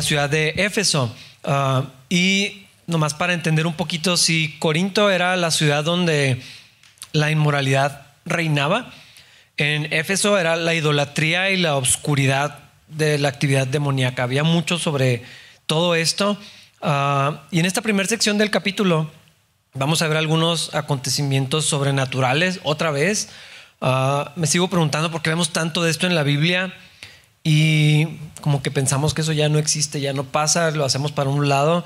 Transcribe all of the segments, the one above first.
la ciudad de Éfeso. Ah, y nomás para entender un poquito, si Corinto era la ciudad donde la inmoralidad reinaba, en Éfeso era la idolatría y la oscuridad de la actividad demoníaca. Había mucho sobre todo esto. Ah, y en esta primera sección del capítulo vamos a ver algunos acontecimientos sobrenaturales otra vez. Ah, me sigo preguntando por qué vemos tanto de esto en la Biblia y como que pensamos que eso ya no existe, ya no pasa, lo hacemos para un lado.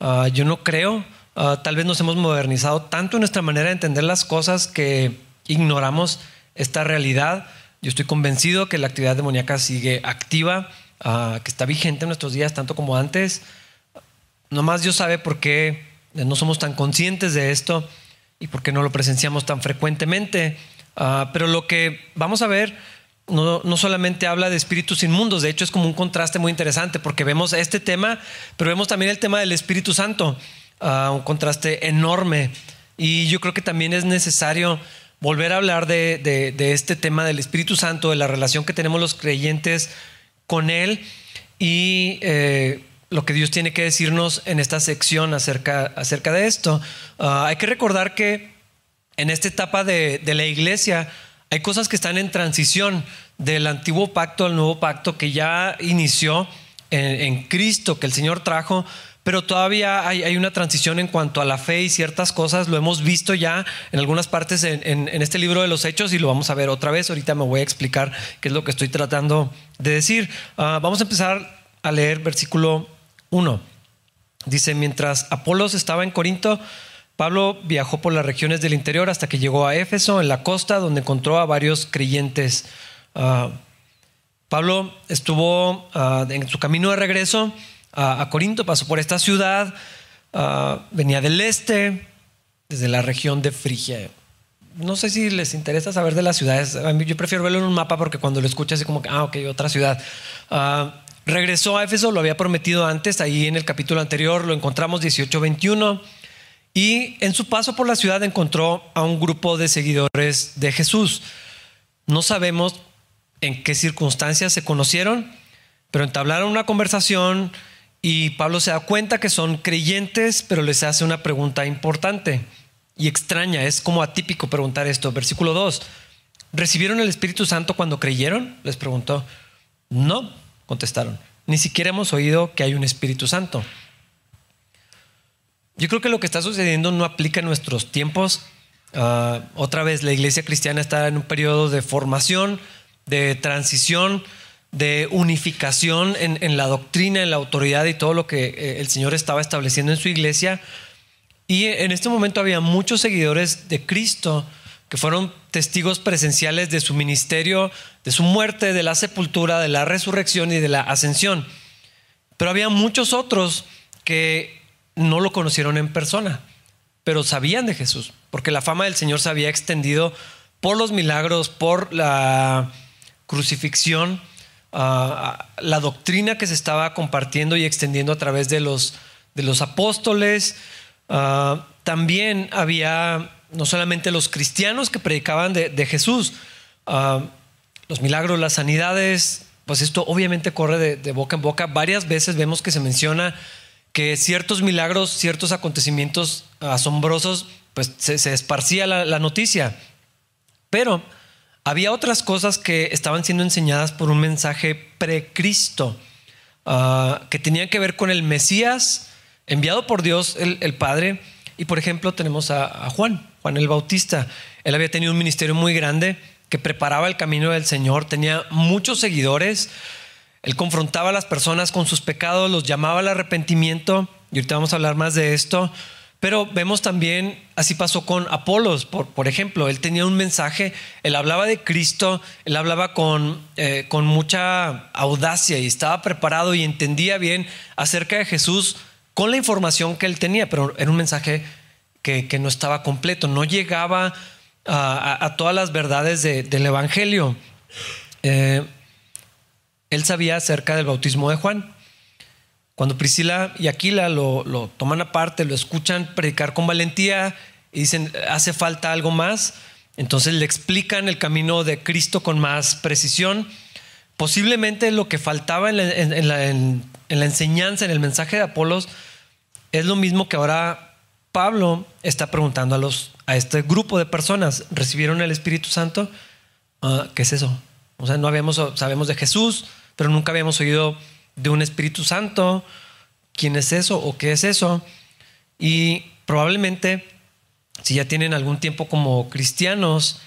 Ah, yo no creo. tal vez nos hemos modernizado tanto en nuestra manera de entender las cosas que ignoramos esta realidad. Yo estoy convencido que la actividad demoníaca sigue activa, que está vigente en nuestros días tanto como antes. Nomás Dios sabe por qué no somos tan conscientes de esto y por qué no lo presenciamos tan frecuentemente. Pero lo que vamos a ver no, solamente habla de espíritus inmundos, de hecho es como un contraste muy interesante porque vemos este tema, pero vemos también el tema del Espíritu Santo, ah, un contraste enorme. Y yo creo que también es necesario volver a hablar de, este tema del Espíritu Santo, de la relación que tenemos los creyentes con Él y eh, lo que Dios tiene que decirnos en esta sección acerca, acerca de esto. Ah, hay que recordar que en esta etapa de, la iglesia hay cosas que están en transición del antiguo pacto al nuevo pacto que ya inició en, Cristo, que el Señor trajo, pero todavía hay, una transición en cuanto a la fe y ciertas cosas. Lo hemos visto ya en algunas partes en, este libro de los Hechos y lo vamos a ver otra vez. Ahorita me voy a explicar qué es lo que estoy tratando de decir. Ah, vamos a empezar a leer versículo 1. Dice, mientras Apolos estaba en Corinto, Pablo viajó por las regiones del interior hasta que llegó a Éfeso, en la costa, donde encontró a varios creyentes. Ah, Pablo estuvo ah, en su camino de regreso a Corinto, pasó por esta ciudad, ah, venía del este, desde la región de Frigia. No sé si les interesa saber de las ciudades. Yo prefiero verlo en un mapa porque cuando lo escuchas es como ah, ok, otra ciudad. Regresó a Éfeso, lo había prometido antes, ahí en el capítulo anterior lo encontramos 18-21. Y en su paso por la ciudad encontró a un grupo de seguidores de Jesús. No sabemos en qué circunstancias se conocieron, pero entablaron una conversación y Pablo se da cuenta que son creyentes, pero les hace una pregunta importante y extraña. Es como atípico preguntar esto. Versículo 2. ¿Recibieron el Espíritu Santo cuando creyeron? Les preguntó. No, contestaron. Ni siquiera hemos oído que hay un Espíritu Santo. Yo creo que lo que está sucediendo no aplica en nuestros tiempos. Ah, otra vez, la iglesia cristiana está en un periodo de formación, de transición, de unificación en, la doctrina, en la autoridad y todo lo que eh, el Señor estaba estableciendo en su iglesia. Y en este momento había muchos seguidores de Cristo que fueron testigos presenciales de su ministerio, de su muerte, de la sepultura, de la resurrección y de la ascensión. Pero había muchos otros que no lo conocieron en persona, pero sabían de Jesús, porque la fama del Señor se había extendido por los milagros, por la crucifixión, ah, la doctrina que se estaba compartiendo y extendiendo a través de los, de los apóstoles. Ah, también había no solamente los cristianos que predicaban de, Jesús, ah, los milagros, las sanidades, pues esto obviamente corre de, boca en boca. Varias veces vemos que se menciona que ciertos milagros, ciertos acontecimientos asombrosos, pues se, esparcía la, noticia. Pero había otras cosas que estaban siendo enseñadas por un mensaje precristo, uh, que tenían que ver con el Mesías enviado por Dios, el, Padre. Y por ejemplo tenemos a Juan. Juan el Bautista. Él había tenido un ministerio muy grande que preparaba el camino del Señor, tenía muchos seguidores. Él confrontaba a las personas con sus pecados, los llamaba al arrepentimiento, y ahorita vamos a hablar más de esto. Pero vemos también, así pasó con Apolos, por, ejemplo, él tenía un mensaje, él hablaba de Cristo, él hablaba con, eh, con mucha audacia y estaba preparado y entendía bien acerca de Jesús con la información que él tenía, pero era un mensaje que, no estaba completo, no llegaba a, todas las verdades del Evangelio. Eh, él sabía acerca del bautismo de Juan. Cuando Priscila y Aquila lo, toman aparte, lo escuchan predicar con valentía y dicen, hace falta algo más, entonces le explican el camino de Cristo con más precisión. Posiblemente lo que faltaba en, la enseñanza, en el mensaje de Apolos, es lo mismo que ahora Pablo está preguntando a, los, a este grupo de personas. ¿Recibieron el Espíritu Santo? Ah, ¿Qué es eso? O sea, no sabemos de Jesús, pero nunca habíamos oído de un Espíritu Santo. ¿Quién es eso o qué es eso? Y probablemente, si ya tienen algún tiempo como cristianos,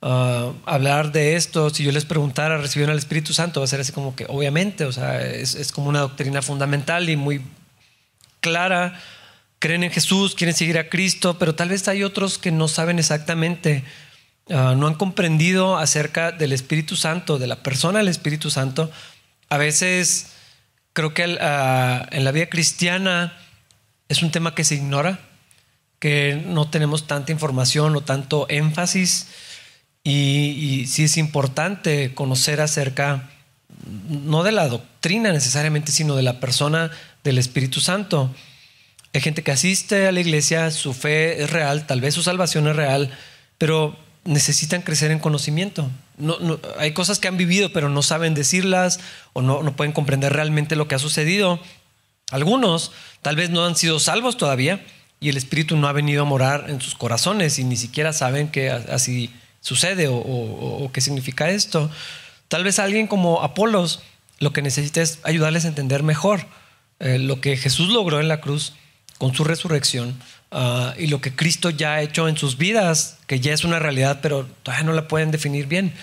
ah, hablar de esto, si yo les preguntara, ¿recibieron el Espíritu Santo? Va a ser así como que, obviamente, o sea, es, es como una doctrina fundamental y muy clara. Creen en Jesús, quieren seguir a Cristo, pero tal vez hay otros que no saben exactamente Ah, no han comprendido acerca del Espíritu Santo, de la persona del Espíritu Santo. A veces creo que ah, en la vida cristiana es un tema que se ignora, que no tenemos tanta información o tanto énfasis y, y sí es importante conocer acerca no de la doctrina necesariamente, sino de la persona del Espíritu Santo. Hay gente que asiste a la iglesia, su fe es real, tal vez su salvación es real, pero necesitan crecer en conocimiento. No, hay cosas que han vivido, pero no saben decirlas o no, no pueden comprender realmente lo que ha sucedido. Algunos tal vez no han sido salvos todavía y el Espíritu no ha venido a morar en sus corazones y ni siquiera saben que así sucede o, qué significa esto. Tal vez alguien como Apolos lo que necesita es ayudarles a entender mejor eh, lo que Jesús logró en la cruz con su resurrección Ah, y lo que Cristo ya ha hecho en sus vidas, que ya es una realidad, pero todavía no la pueden definir bien.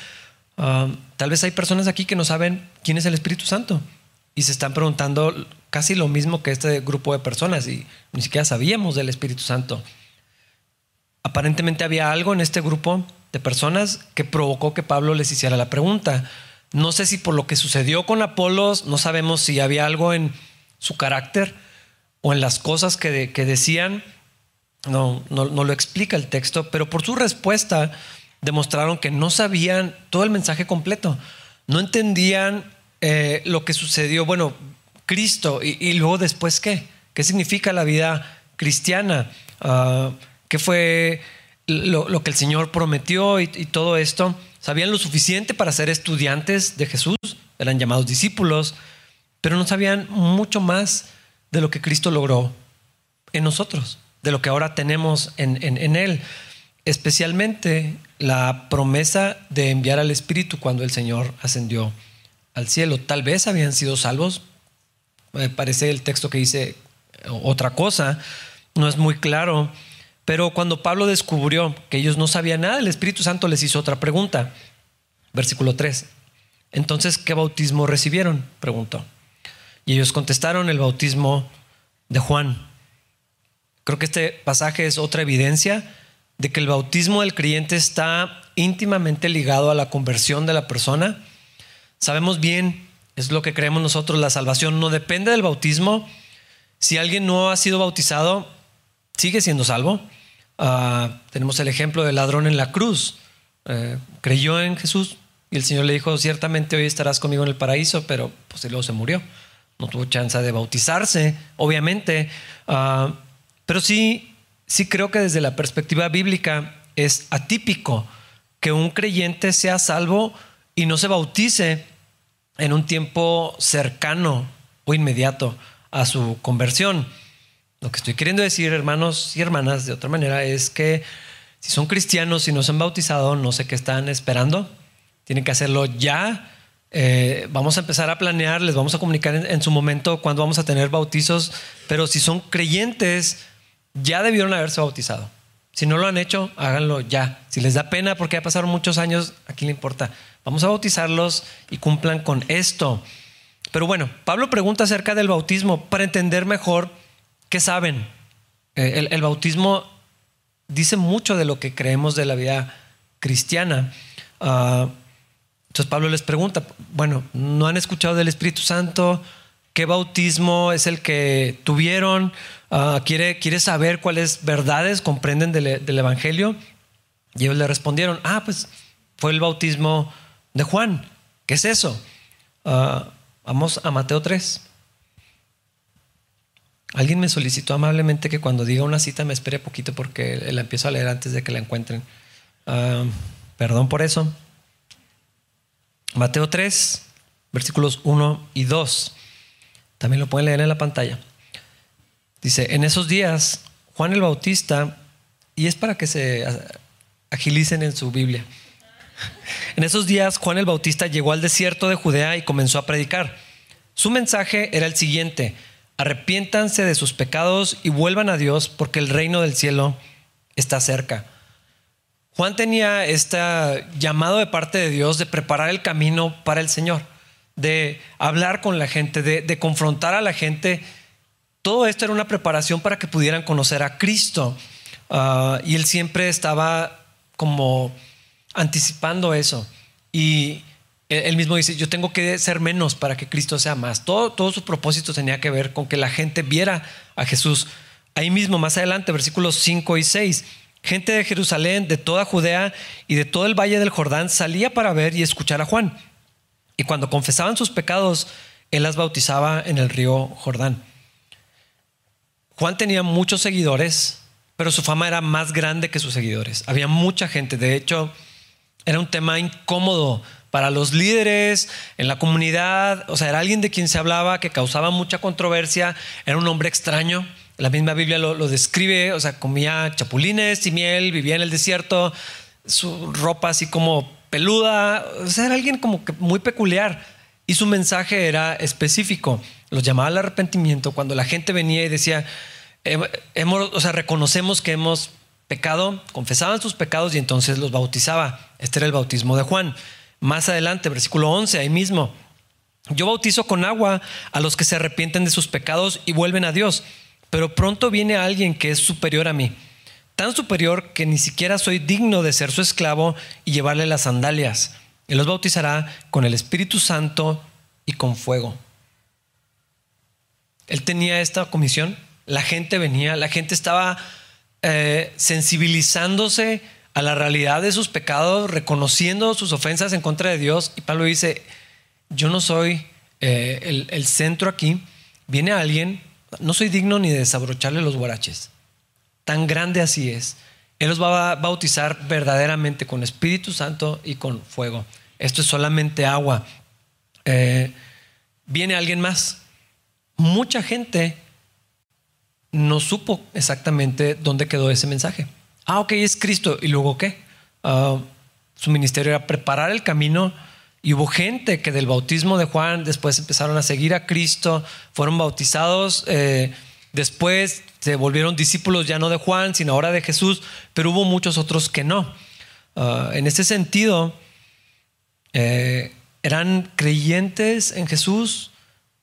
Ah, tal vez hay personas aquí que no saben quién es el Espíritu Santo y se están preguntando casi lo mismo que este grupo de personas y ni siquiera sabíamos del Espíritu Santo. Aparentemente había algo en este grupo de personas que provocó que Pablo les hiciera la pregunta. No sé si por lo que sucedió con Apolos, no sabemos si había algo en su carácter o en las cosas que, que decían no, no, lo explica el texto, pero por su respuesta demostraron que no sabían todo el mensaje completo, no entendían eh, lo que sucedió, bueno, Cristo, y, luego después qué, qué significa la vida cristiana, uh, qué fue lo, que el Señor prometió y, todo esto. Sabían lo suficiente para ser estudiantes de Jesús, eran llamados discípulos, pero no sabían mucho más de lo que Cristo logró en nosotros de lo que ahora tenemos en, Él. Especialmente la promesa de enviar al Espíritu cuando el Señor ascendió al cielo. Tal vez habían sido salvos. Me parece el texto que dice otra cosa. No es muy claro. Pero cuando Pablo descubrió que ellos no sabían nada, el Espíritu Santo les hizo otra pregunta. Versículo 3. Entonces, ¿qué bautismo recibieron? Preguntó. Y ellos contestaron el bautismo de Juan. Creo que este pasaje es otra evidencia de que el bautismo del creyente está íntimamente ligado a la conversión de la persona. Sabemos bien, es lo que creemos nosotros, la salvación no depende del bautismo. Si alguien no ha sido bautizado, sigue siendo salvo. Ah, tenemos el ejemplo del ladrón en la cruz. Eh, creyó en Jesús y el Señor le dijo, ciertamente hoy estarás conmigo en el paraíso, pero pues luego se murió. No tuvo chance de bautizarse, obviamente. Ah, pero sí, sí creo que desde la perspectiva bíblica es atípico que un creyente sea salvo y no se bautice en un tiempo cercano o inmediato a su conversión. Lo que estoy queriendo decir, hermanos y hermanas, de otra manera, es que si son cristianos y no se han bautizado, no sé qué están esperando. Tienen que hacerlo ya. Eh, vamos a empezar a planear, les vamos a comunicar en, su momento cuándo vamos a tener bautizos, pero si son creyentes, ya debieron haberse bautizado. Si no lo han hecho, háganlo ya. Si les da pena porque ya pasaron muchos años, aquí le importa. Vamos a bautizarlos y cumplan con esto. Pero bueno, Pablo pregunta acerca del bautismo para entender mejor qué saben. Eh, el, bautismo dice mucho de lo que creemos de la vida cristiana. Ah, entonces Pablo les pregunta, bueno, ¿no han escuchado del Espíritu Santo? ¿Qué bautismo es el que tuvieron? Ah, quiere, saber cuáles verdades comprenden del, Evangelio. Y ellos le respondieron, ah, pues fue el bautismo de Juan. ¿Qué es eso? Ah, vamos a Mateo 3. Alguien me solicitó amablemente que cuando diga una cita me espere poquito porque la empiezo a leer antes de que la encuentren. Ah, perdón por eso. Mateo 3, versículos 1 y 2. También lo pueden leer en la pantalla. Dice, en esos días, Juan el Bautista, y es para que se agilicen en su Biblia. En esos días, Juan el Bautista llegó al desierto de Judea y comenzó a predicar. Su mensaje era el siguiente, arrepiéntanse de sus pecados y vuelvan a Dios porque el reino del cielo está cerca. Juan tenía este llamado de parte de Dios de preparar el camino para el Señor, de hablar con la gente, de, confrontar a la gente. Todo esto era una preparación para que pudieran conocer a Cristo. Ah, y él siempre estaba como anticipando eso. Y él mismo dice, yo tengo que ser menos para que Cristo sea más. Todo, todo su propósito tenía que ver con que la gente viera a Jesús. Ahí mismo, más adelante, versículos 5 y 6. Gente de Jerusalén, de toda Judea y de todo el valle del Jordán salía para ver y escuchar a Juan. Y cuando confesaban sus pecados, él las bautizaba en el río Jordán. Juan tenía muchos seguidores, pero su fama era más grande que sus seguidores. Había mucha gente. De hecho, era un tema incómodo para los líderes en la comunidad. O sea, era alguien de quien se hablaba que causaba mucha controversia. Era un hombre extraño. La misma Biblia lo, describe, o sea, comía chapulines y miel, vivía en el desierto, su ropa así como peluda, o sea, era alguien como que muy peculiar y su mensaje era específico. Los llamaba al arrepentimiento cuando la gente venía y decía, hemos, o sea, reconocemos que hemos pecado, confesaban sus pecados y entonces los bautizaba. Este era el bautismo de Juan. Más adelante, versículo 11, ahí mismo, yo bautizo con agua a los que se arrepienten de sus pecados y vuelven a Dios. Pero pronto viene alguien que es superior a mí, tan superior que ni siquiera soy digno de ser su esclavo y llevarle las sandalias. Él los bautizará con el Espíritu Santo y con fuego. Él tenía esta comisión, la gente venía, la gente estaba eh, sensibilizándose a la realidad de sus pecados, reconociendo sus ofensas en contra de Dios. Y Pablo dice, yo no soy eh, el, el centro aquí, viene alguien no soy digno ni de desabrocharle los guaraches. Tan grande así es. Él los va a bautizar verdaderamente con Espíritu Santo y con fuego. Esto es solamente agua. Eh, viene alguien más. Mucha gente no supo exactamente dónde quedó ese mensaje. Ah, ok, es Cristo. ¿Y luego qué? Ah, su ministerio era preparar el camino y hubo gente que del bautismo de Juan después empezaron a seguir a Cristo, fueron bautizados, eh, después se volvieron discípulos ya no de Juan, sino ahora de Jesús, pero hubo muchos otros que no. Ah, en ese sentido, eh, eran creyentes en Jesús,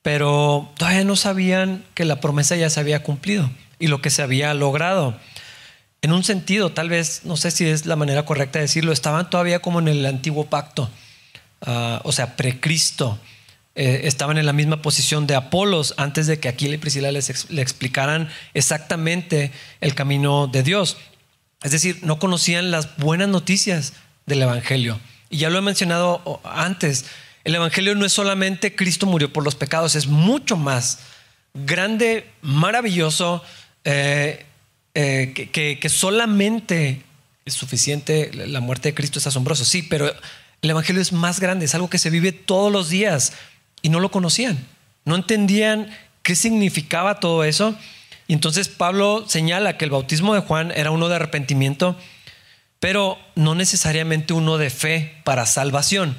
pero todavía no sabían que la promesa ya se había cumplido y lo que se había logrado. En un sentido, tal vez, no sé si es la manera correcta de decirlo, estaban todavía como en el antiguo pacto Ah, o sea, precristo, eh, estaban en la misma posición de Apolos antes de que Aquila y Priscila les le explicaran exactamente el camino de Dios. Es decir, no conocían las buenas noticias del Evangelio. Y ya lo he mencionado antes, el Evangelio no es solamente Cristo murió por los pecados, es mucho más grande, maravilloso, eh, eh, que, que solamente es suficiente, la muerte de Cristo es asombroso, sí, pero el Evangelio es más grande, es algo que se vive todos los días y no lo conocían. No entendían qué significaba todo eso. Y entonces Pablo señala que el bautismo de Juan era uno de arrepentimiento, pero no necesariamente uno de fe para salvación.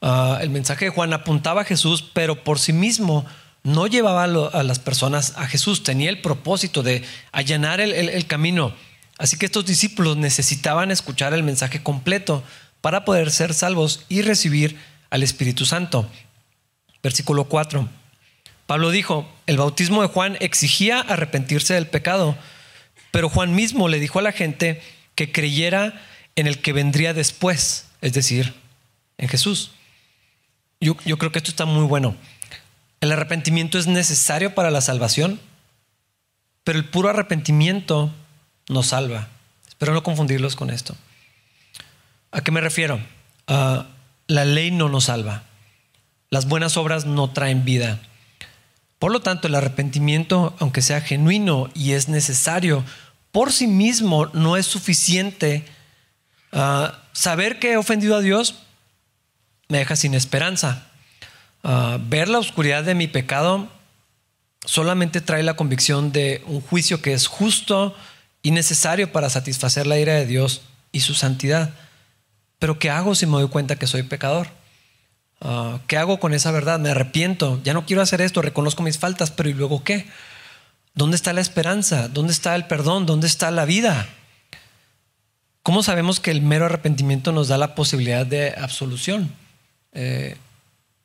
Ah, el mensaje de Juan apuntaba a Jesús, pero por sí mismo no llevaba a las personas a Jesús. Tenía el propósito de allanar el camino. Así que estos discípulos necesitaban escuchar el mensaje completo para poder ser salvos y recibir al Espíritu Santo. Versículo 4. Pablo dijo, el bautismo de Juan exigía arrepentirse del pecado, pero Juan mismo le dijo a la gente que creyera en el que vendría después, es decir, en Jesús. Yo, creo que esto está muy bueno. El arrepentimiento es necesario para la salvación, pero el puro arrepentimiento nos salva. Espero no confundirlos con esto. ¿A qué me refiero? la ley no nos salva. Las buenas obras no traen vida. Por lo tanto, el arrepentimiento, aunque sea genuino y es necesario, por sí mismo no es suficiente. Ah, saber que he ofendido a Dios me deja sin esperanza. Ah, ver la oscuridad de mi pecado solamente trae la convicción de un juicio que es justo y necesario para satisfacer la ira de Dios y su santidad. Pero ¿qué hago si me doy cuenta que soy pecador? Ah, ¿Qué hago con esa verdad? Me arrepiento, ya no quiero hacer esto, reconozco mis faltas, pero ¿y luego qué? ¿Dónde está la esperanza? ¿Dónde está el perdón? ¿Dónde está la vida? ¿Cómo sabemos que el mero arrepentimiento nos da la posibilidad de absolución? Eh,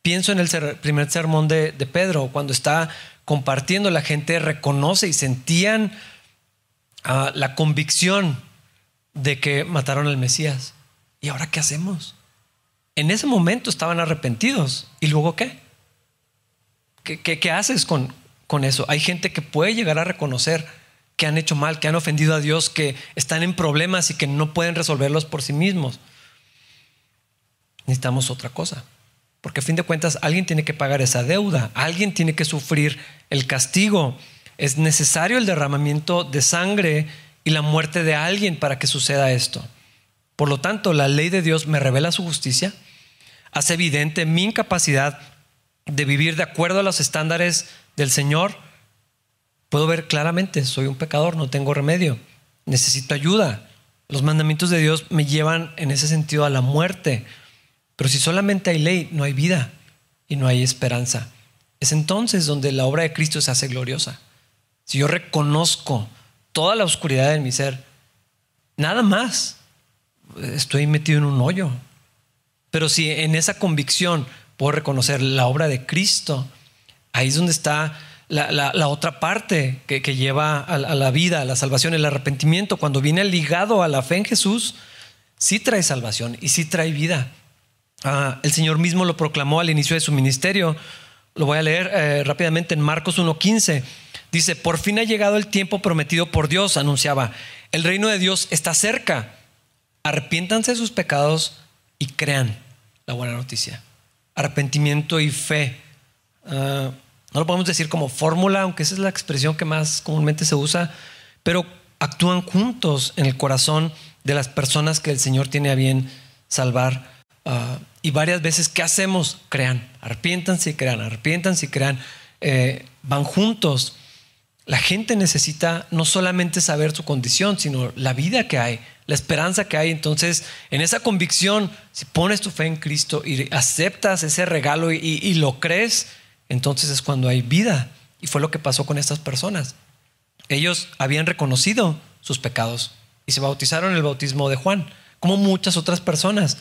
pienso en el primer sermón de, Pedro, cuando está compartiendo, la gente reconoce y sentían ah, la convicción de que mataron al Mesías. ¿Y ahora qué hacemos? En ese momento estaban arrepentidos. ¿Y luego qué? ¿Qué, haces con, con eso? Hay gente que puede llegar a reconocer que han hecho mal, que han ofendido a Dios, que están en problemas y que no pueden resolverlos por sí mismos. Necesitamos otra cosa. Porque a fin de cuentas alguien tiene que pagar esa deuda, alguien tiene que sufrir el castigo. Es necesario el derramamiento de sangre y la muerte de alguien para que suceda esto. Por lo tanto, la ley de Dios me revela su justicia, hace evidente mi incapacidad de vivir de acuerdo a los estándares del Señor. Puedo ver claramente, soy un pecador, no tengo remedio, necesito ayuda. Los mandamientos de Dios me llevan en ese sentido a la muerte. Pero si solamente hay ley, no hay vida y no hay esperanza. Es entonces donde la obra de Cristo se hace gloriosa. Si yo reconozco toda la oscuridad de mi ser, nada más, estoy metido en un hoyo. Pero si en esa convicción puedo reconocer la obra de Cristo, ahí es donde está la, otra parte que, lleva a, a, la vida, a la salvación, el arrepentimiento. Cuando viene ligado a la fe en Jesús, sí trae salvación y sí trae vida. Ah, el Señor mismo lo proclamó al inicio de su ministerio. Lo voy a leer eh, rápidamente en Marcos 1.15. Dice, por fin ha llegado el tiempo prometido por Dios, anunciaba. El reino de Dios está cerca. Arrepiéntanse de sus pecados y crean la buena noticia. Arrepentimiento y fe. Ah, no lo podemos decir como fórmula, aunque esa es la expresión que más comúnmente se usa, pero actúan juntos en el corazón de las personas que el Señor tiene a bien salvar. Ah, y varias veces, ¿qué hacemos? Crean, arrepiéntanse y crean, arrepiéntanse y crean. Eh, van juntos. La gente necesita no solamente saber su condición, sino la vida que hay, la esperanza que hay. Entonces, en esa convicción, si pones tu fe en Cristo y aceptas ese regalo y, lo crees, entonces es cuando hay vida. Y fue lo que pasó con estas personas. Ellos habían reconocido sus pecados y se bautizaron en el bautismo de Juan, como muchas otras personas.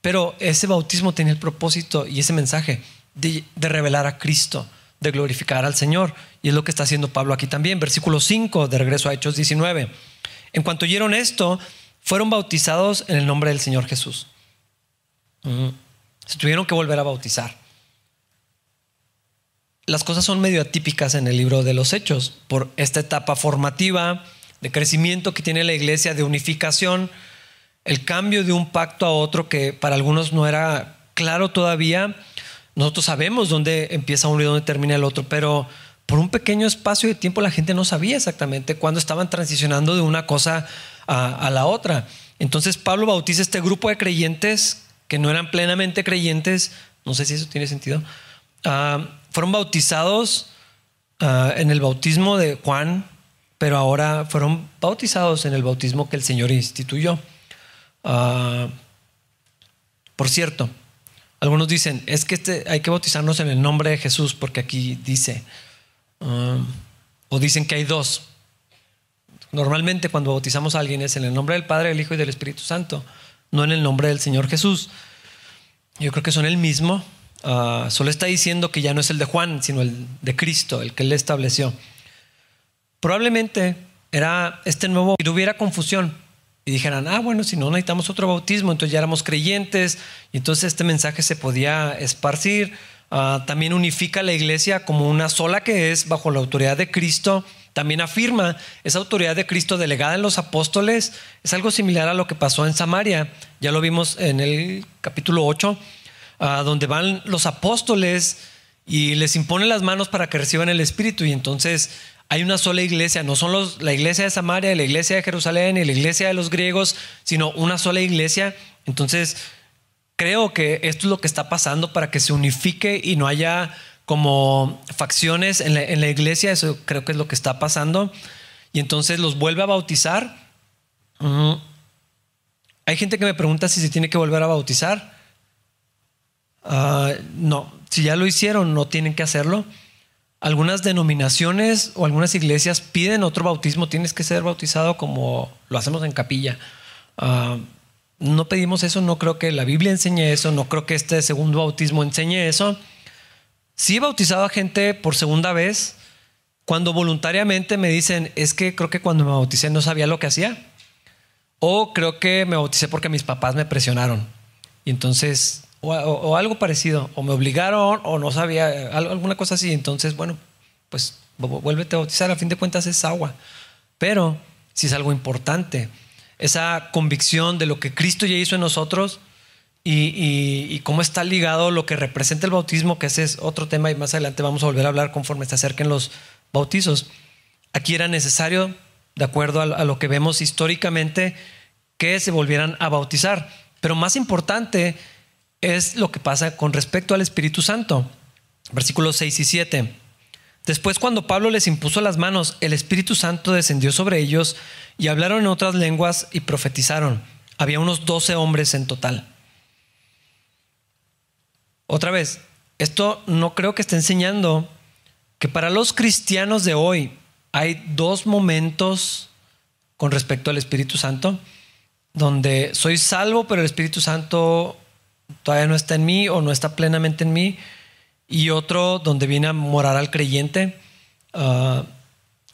Pero ese bautismo tenía el propósito y ese mensaje de, revelar a Cristo, de glorificar al Señor. Y es lo que está haciendo Pablo aquí también. Versículo 5 de regreso a Hechos 19. En cuanto oyeron esto, fueron bautizados en el nombre del Señor Jesús. Se tuvieron que volver a bautizar. Las cosas son medio atípicas en el libro de los Hechos por esta etapa formativa de crecimiento que tiene la iglesia, de unificación el cambio de un pacto a otro que para algunos no era claro todavía. Nosotros sabemos dónde empieza uno y dónde termina el otro, pero por un pequeño espacio de tiempo la gente no sabía exactamente cuándo estaban transicionando de una cosa a, la otra. Entonces Pablo bautiza este grupo de creyentes que no eran plenamente creyentes, no sé si eso tiene sentido, ah, fueron bautizados ah, en el bautismo de Juan, pero ahora fueron bautizados en el bautismo que el Señor instituyó. Ah, por cierto, algunos dicen, es que este, hay que bautizarnos en el nombre de Jesús porque aquí dice, o dicen que hay dos. Normalmente cuando bautizamos a alguien es en el nombre del Padre, del Hijo y del Espíritu Santo, no en el nombre del Señor Jesús. Yo creo que son el mismo. Ah, solo está diciendo que ya no es el de Juan, sino el de Cristo, el que él estableció. Probablemente era este nuevo, y hubiera confusión y dijeran, ah, bueno, si no necesitamos otro bautismo, entonces ya éramos creyentes y entonces este mensaje se podía esparcir. Ah, también unifica la iglesia como una sola que es bajo la autoridad de Cristo. También afirma esa autoridad de Cristo delegada en los apóstoles. Es algo similar a lo que pasó en Samaria. Ya lo vimos en el capítulo 8, ah, donde van los apóstoles y les imponen las manos para que reciban el Espíritu. Y entonces hay una sola iglesia, no son los, la iglesia de Samaria, la iglesia de Jerusalén y la iglesia de los griegos, sino una sola iglesia. Entonces, creo que esto es lo que está pasando para que se unifique y no haya como facciones en la, iglesia, eso creo que es lo que está pasando, y entonces los vuelve a bautizar. Mm. Hay gente que me pregunta si se tiene que volver a bautizar. Ah, no, si ya lo hicieron, no tienen que hacerlo. Algunas denominaciones o algunas iglesias piden otro bautismo, tienes que ser bautizado como lo hacemos en capilla. Ah, no pedimos eso, no creo que la Biblia enseñe eso, no creo que este segundo bautismo enseñe eso. Sí he bautizado a gente por segunda vez cuando voluntariamente me dicen, es que creo que cuando me bauticé no sabía lo que hacía. O creo que me bauticé porque mis papás me presionaron. Y entonces o, algo parecido, o me obligaron o no sabía, alguna cosa así. Entonces, bueno, pues vuélvete a bautizar, a fin de cuentas es agua. Pero si es algo importante, esa convicción de lo que Cristo ya hizo en nosotros y, cómo está ligado lo que representa el bautismo, que ese es otro tema y más adelante vamos a volver a hablar conforme se acerquen los bautizos. Aquí era necesario, de acuerdo a lo que vemos históricamente, que se volvieran a bautizar. Pero más importante es lo que pasa con respecto al Espíritu Santo. Versículos 6 y 7. Después cuando Pablo les impuso las manos, el Espíritu Santo descendió sobre ellos y hablaron en otras lenguas y profetizaron. Había unos 12 hombres en total. Otra vez, esto no creo que esté enseñando que para los cristianos de hoy hay dos momentos con respecto al Espíritu Santo, donde soy salvo, pero el Espíritu Santo todavía no está en mí o no está plenamente en mí, y otro donde viene a morar al creyente. Ah,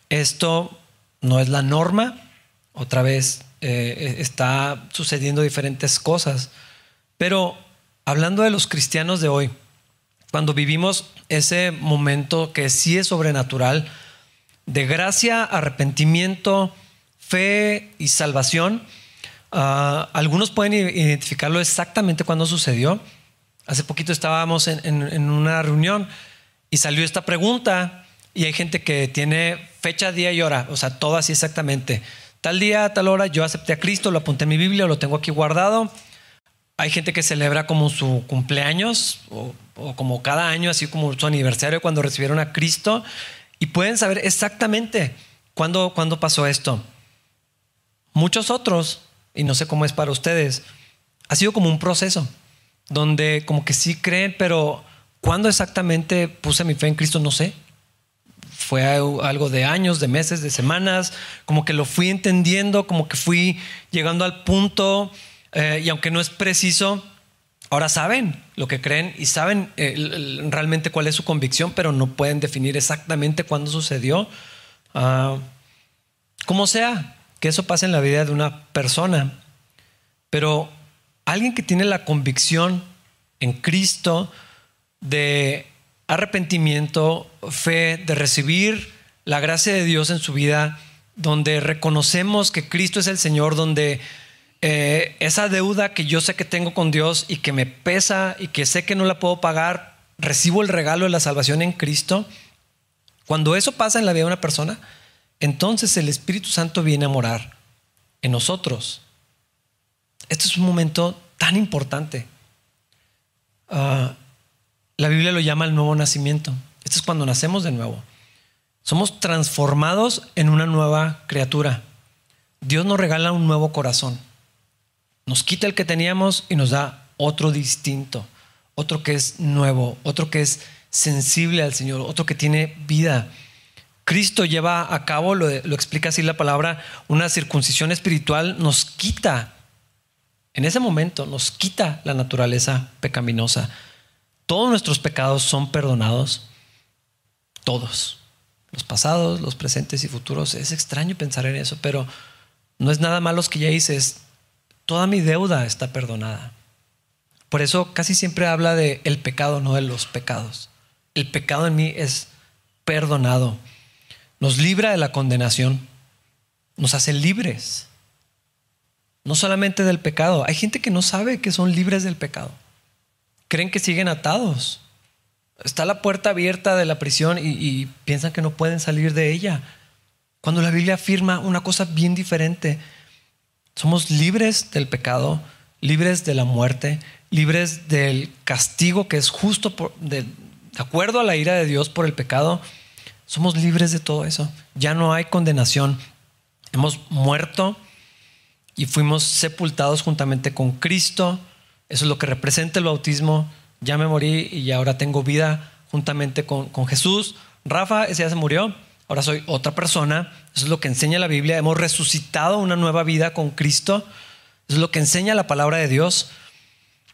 esto no es la norma, otra vez eh, está sucediendo diferentes cosas, pero hablando de los cristianos de hoy, cuando vivimos ese momento que sí es sobrenatural, de gracia, arrepentimiento, fe y salvación, Ah, algunos pueden identificarlo exactamente cuando sucedió. Hace poquito estábamos en, una reunión y salió esta pregunta y hay gente que tiene fecha, día y hora, o sea, todo así exactamente. Tal día, tal hora, yo acepté a Cristo, lo apunté en mi Biblia, lo tengo aquí guardado. Hay gente que celebra como su cumpleaños o, como cada año, así como su aniversario cuando recibieron a Cristo y pueden saber exactamente cuándo, cuándo pasó esto. Muchos otros y no sé cómo es para ustedes, ha sido como un proceso donde como que sí creen, pero ¿cuándo exactamente puse mi fe en Cristo? No sé. Fue algo de años, de meses, de semanas, como que lo fui entendiendo, como que fui llegando al punto, eh, y aunque no es preciso, ahora saben lo que creen y saben eh, realmente cuál es su convicción, pero no pueden definir exactamente cuándo sucedió. Ah, como sea, que eso pase en la vida de una persona, pero alguien que tiene la convicción en Cristo de arrepentimiento, fe, de recibir la gracia de Dios en su vida, donde reconocemos que Cristo es el Señor, donde eh, esa deuda que yo sé que tengo con Dios y que me pesa y que sé que no la puedo pagar, recibo el regalo de la salvación en Cristo. Cuando eso pasa en la vida de una persona, entonces el Espíritu Santo viene a morar en nosotros. Esto es un momento tan importante. Ah, la Biblia lo llama el nuevo nacimiento. Esto es cuando nacemos de nuevo. Somos transformados en una nueva criatura. Dios nos regala un nuevo corazón. Nos quita el que teníamos y nos da otro distinto, otro que es nuevo, otro que es sensible al Señor, otro que tiene vida. Cristo lleva a cabo, lo, explica así la palabra, una circuncisión espiritual, nos quita, en ese momento, nos quita la naturaleza pecaminosa. Todos nuestros pecados son perdonados, todos, los pasados, los presentes y futuros. Es extraño pensar en eso, pero no es nada malo que ya dices, toda mi deuda está perdonada. Por eso casi siempre habla de el pecado, no de los pecados. El pecado en mí es perdonado nos libra de la condenación, nos hace libres. No solamente del pecado. Hay gente que no sabe que son libres del pecado. Creen que siguen atados. Está la puerta abierta de la prisión y, piensan que no pueden salir de ella. Cuando la Biblia afirma una cosa bien diferente. Somos libres del pecado, libres de la muerte, libres del castigo que es justo de acuerdo a la ira de Dios por el pecado, somos libres de todo eso. Ya no hay condenación. Hemos muerto y fuimos sepultados juntamente con Cristo. Eso es lo que representa el bautismo. Ya me morí y ahora tengo vida juntamente con, con Jesús. Rafa, ese ya se murió. Ahora soy otra persona. Eso es lo que enseña la Biblia. Hemos resucitado una nueva vida con Cristo. Eso es lo que enseña la palabra de Dios.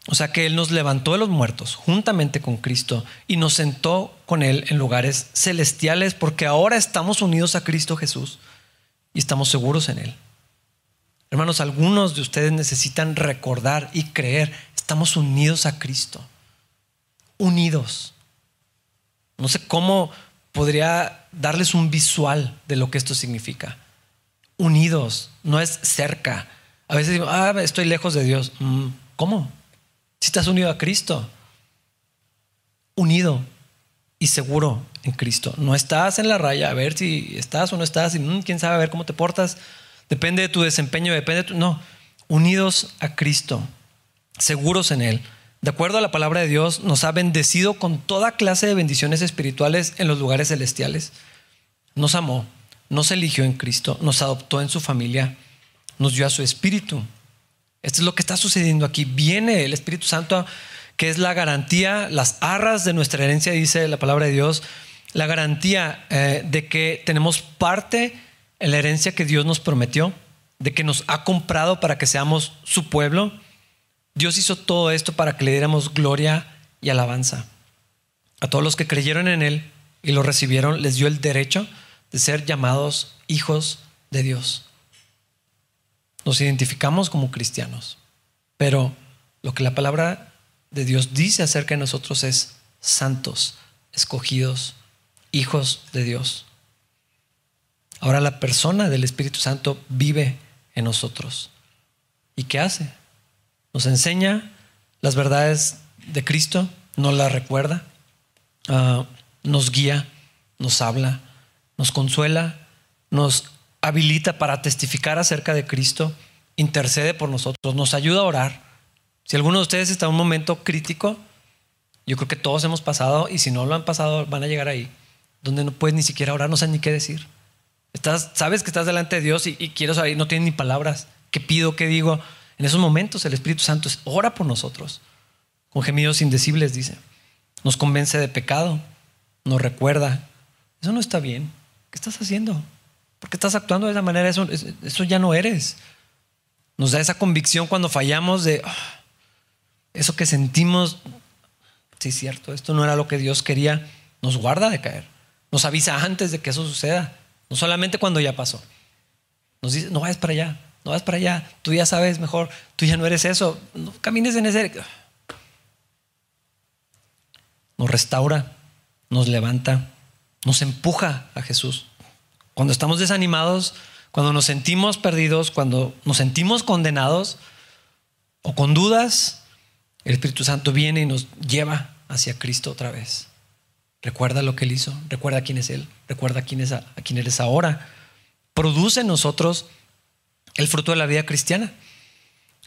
O sea que Él nos levantó de los muertos juntamente con Cristo y nos sentó con Él en lugares celestiales porque ahora estamos unidos a Cristo Jesús y estamos seguros en Él. Hermanos, algunos de ustedes necesitan recordar y creer, estamos unidos a Cristo. Unidos. No sé cómo podría darles un visual de lo que esto significa. Unidos, no es cerca. A veces digo, ah, estoy lejos de Dios. Mm, ¿Cómo? Si estás unido a Cristo. Unido y seguro en Cristo. No estás en la raya a ver si estás o no estás y mm, quién sabe a ver cómo te portas. Depende de tu desempeño, depende de tu... No, unidos a Cristo, seguros en Él. De acuerdo a la palabra de Dios, nos ha bendecido con toda clase de bendiciones espirituales en los lugares celestiales. Nos amó, nos eligió en Cristo, nos adoptó en su familia, nos dio a su Espíritu. Esto es lo que está sucediendo aquí. Viene el Espíritu Santo, que es la garantía, las arras de nuestra herencia, dice la palabra de Dios, la garantía eh, de que tenemos parte en la herencia que Dios nos prometió, de que nos ha comprado para que seamos su pueblo. Dios hizo todo esto para que le diéramos gloria y alabanza. A todos los que creyeron en Él y lo recibieron, les dio el derecho de ser llamados hijos de Dios. Nos identificamos como cristianos, pero lo que la palabra de Dios dice acerca de nosotros es santos, escogidos, hijos de Dios. Ahora la persona del Espíritu Santo vive en nosotros. ¿Y qué hace? Nos enseña las verdades de Cristo, nos las recuerda, ah, nos guía, nos habla, nos consuela, nos habilita para testificar acerca de Cristo, intercede por nosotros, nos ayuda a orar. Si alguno de ustedes está en un momento crítico, yo creo que todos hemos pasado y si no lo han pasado van a llegar ahí, donde no puedes ni siquiera orar, no sabes ni qué decir. Estás, sabes que estás delante de Dios y, quieres orar no tienes ni palabras. ¿Qué pido? ¿Qué digo? En esos momentos el Espíritu Santo ora por nosotros, con gemidos indecibles, dice. Nos convence de pecado, nos recuerda. Eso no está bien. ¿Qué estás haciendo? ¿Por qué estás actuando de esa manera? Eso, eso ya no eres. Nos da esa convicción cuando fallamos de ah, eso que sentimos. Sí, es cierto, esto no era lo que Dios quería. Nos guarda de caer. Nos avisa antes de que eso suceda. No solamente cuando ya pasó. Nos dice, no vayas para allá, no vayas para allá. Tú ya sabes mejor, tú ya no eres eso. No camines en ese. Nos restaura, nos levanta, nos empuja a Jesús. Cuando estamos desanimados, cuando nos sentimos perdidos, cuando nos sentimos condenados o con dudas, el Espíritu Santo viene y nos lleva hacia Cristo otra vez. Recuerda lo que Él hizo, recuerda quién es Él, recuerda quién, es a, quién eres ahora. Produce en nosotros el fruto de la vida cristiana.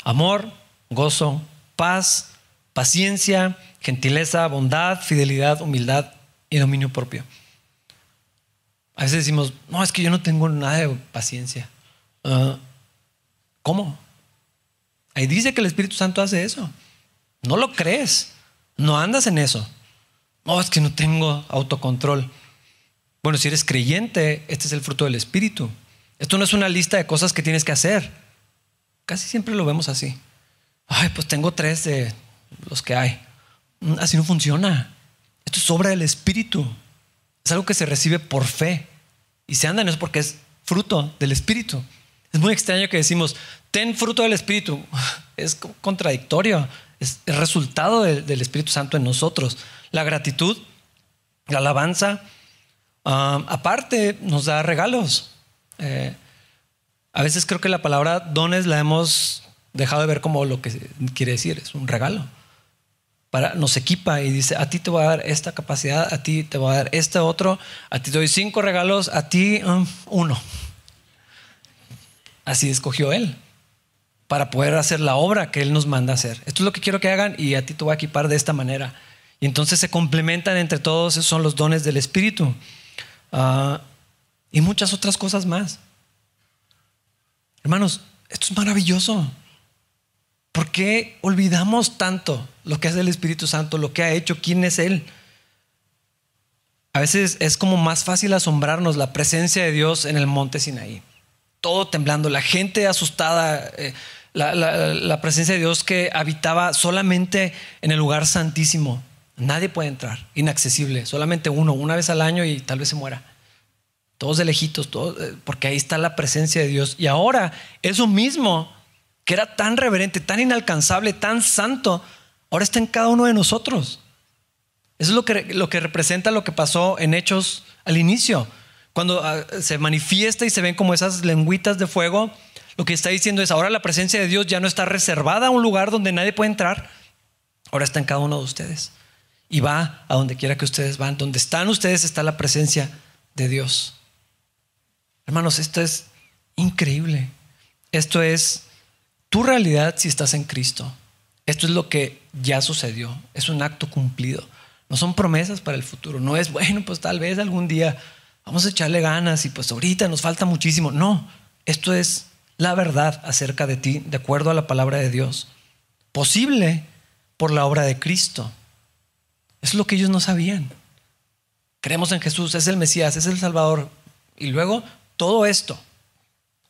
Amor, gozo, paz, paciencia, gentileza, bondad, fidelidad, humildad y dominio propio. A veces decimos, no, es que yo no tengo nada de paciencia. Ah, ¿Cómo? Ahí dice que el Espíritu Santo hace eso. No lo crees, no andas en eso. Oh, es que no tengo autocontrol. Bueno, si eres creyente, este es el fruto del Espíritu. Esto no es una lista de cosas que tienes que hacer. Casi siempre lo vemos así. Ay, pues tengo tres de los que hay. Mm, así no funciona. Esto es obra del Espíritu. Es algo que se recibe por fe. Y se anda en eso porque es fruto del Espíritu. Es muy extraño que decimos, ten fruto del Espíritu. Es contradictorio. Es el resultado del Espíritu Santo en nosotros la gratitud, la alabanza. Ah, aparte, nos da regalos. Eh, a veces creo que la palabra dones la hemos dejado de ver como lo que quiere decir, es un regalo. Para, nos equipa y dice, a ti te voy a dar esta capacidad, a ti te voy a dar este otro, a ti doy cinco regalos, a ti um, uno. Así escogió Él para poder hacer la obra que Él nos manda hacer. Esto es lo que quiero que hagan y a ti te voy a equipar de esta manera. Y entonces se complementan entre todos, esos son los dones del Espíritu. Ah, y muchas otras cosas más. Hermanos, esto es maravilloso. ¿Por qué olvidamos tanto lo que es el Espíritu Santo, lo que ha hecho, quién es Él? A veces es como más fácil asombrarnos la presencia de Dios en el monte Sinaí. Todo temblando, la gente asustada, eh, la, la, presencia de Dios que habitaba solamente en el lugar santísimo. Nadie puede entrar, inaccesible, solamente uno, una vez al año y tal vez se muera. Todos de lejitos, todos, eh, porque ahí está la presencia de Dios. Y ahora eso mismo, que era tan reverente, tan inalcanzable, tan santo, ahora está en cada uno de nosotros. Eso es lo que, lo que representa lo que pasó en Hechos al inicio. Cuando ah, se manifiesta y se ven como esas lengüitas de fuego, lo que está diciendo es, ahora la presencia de Dios ya no está reservada a un lugar donde nadie puede entrar, ahora está en cada uno de ustedes. Y va a donde quiera que ustedes van. Donde están ustedes está la presencia de Dios. Hermanos, esto es increíble. Esto es tu realidad si estás en Cristo. Esto es lo que ya sucedió. Es un acto cumplido. No son promesas para el futuro. No es, bueno, pues tal vez algún día vamos a echarle ganas y pues ahorita nos falta muchísimo. No, esto es la verdad acerca de ti, de acuerdo a la palabra de Dios. Posible por la obra de Cristo. Es lo que ellos no sabían. Creemos en Jesús, es el Mesías, es el Salvador. Y luego todo esto,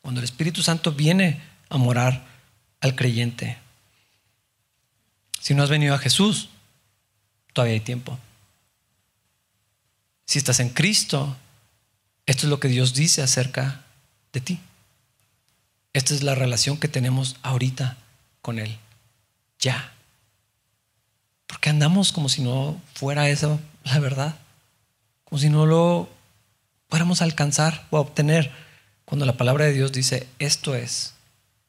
cuando el Espíritu Santo viene a morar al creyente. Si no has venido a Jesús, todavía hay tiempo. Si estás en Cristo, esto es lo que Dios dice acerca de ti. Esta es la relación que tenemos ahorita con Él. Ya. Porque andamos como si no fuera eso la verdad. Como si no lo fuéramos a alcanzar o a obtener. Cuando la palabra de Dios dice, esto es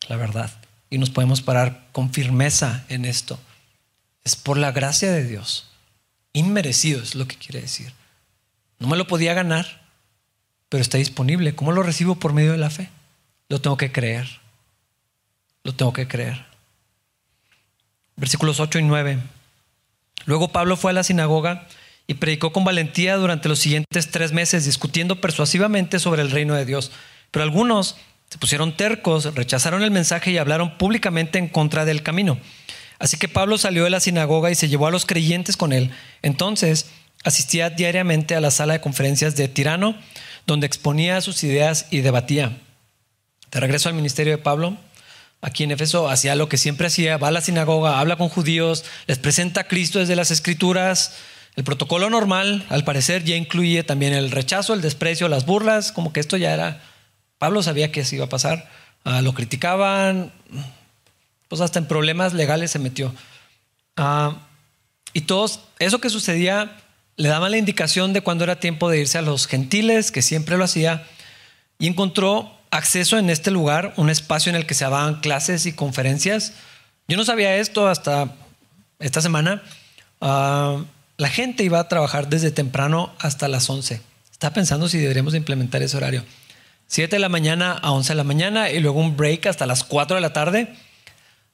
la verdad. Y nos podemos parar con firmeza en esto. Es por la gracia de Dios Inmerecido es lo que quiere decir. No me lo podía ganar, pero está disponible. ¿Cómo lo recibo? Por medio de la fe. Lo tengo que creer. Lo tengo que creer. Versículos 8 y 9. Luego Pablo fue a la sinagoga y predicó con valentía durante los siguientes tres meses, discutiendo persuasivamente sobre el reino de Dios. Pero algunos se pusieron tercos, rechazaron el mensaje y hablaron públicamente en contra del camino. Así que Pablo salió de la sinagoga y se llevó a los creyentes con él. Entonces asistía diariamente a la sala de conferencias de Tirano, donde exponía sus ideas y debatía. De regreso al ministerio de Pablo, aquí en Éfeso, hacía lo que siempre hacía, va a la sinagoga, habla con judíos, les presenta a Cristo desde las escrituras. El protocolo normal, al parecer, ya incluye también el rechazo, el desprecio, las burlas, como que esto ya era... Pablo sabía que eso iba a pasar, ah, lo criticaban, pues hasta en problemas legales se metió. Ah, y todos, eso que sucedía, le daban la indicación de cuando era tiempo de irse a los gentiles, que siempre lo hacía, y encontró acceso en este lugar, un espacio en el que se daban clases y conferencias. Yo no sabía esto hasta esta semana. Ah, la gente iba a trabajar desde temprano hasta las 11. Estaba pensando si deberíamos implementar ese horario. 7 de la mañana a 11 de la mañana y luego un break hasta las 4 de la tarde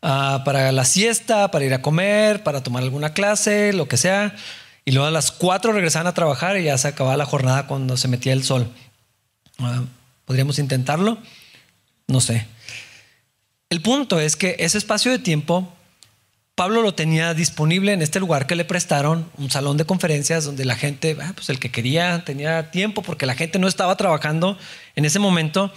Ah, para la siesta, para ir a comer, para tomar alguna clase, lo que sea. Y luego a las 4 regresaban a trabajar y ya se acababa la jornada cuando se metía el sol. Ah, ¿Podríamos intentarlo? No sé. El punto es que ese espacio de tiempo, Pablo lo tenía disponible en este lugar que le prestaron, un salón de conferencias donde la gente, ah, pues el que quería tenía tiempo porque la gente no estaba trabajando en ese momento.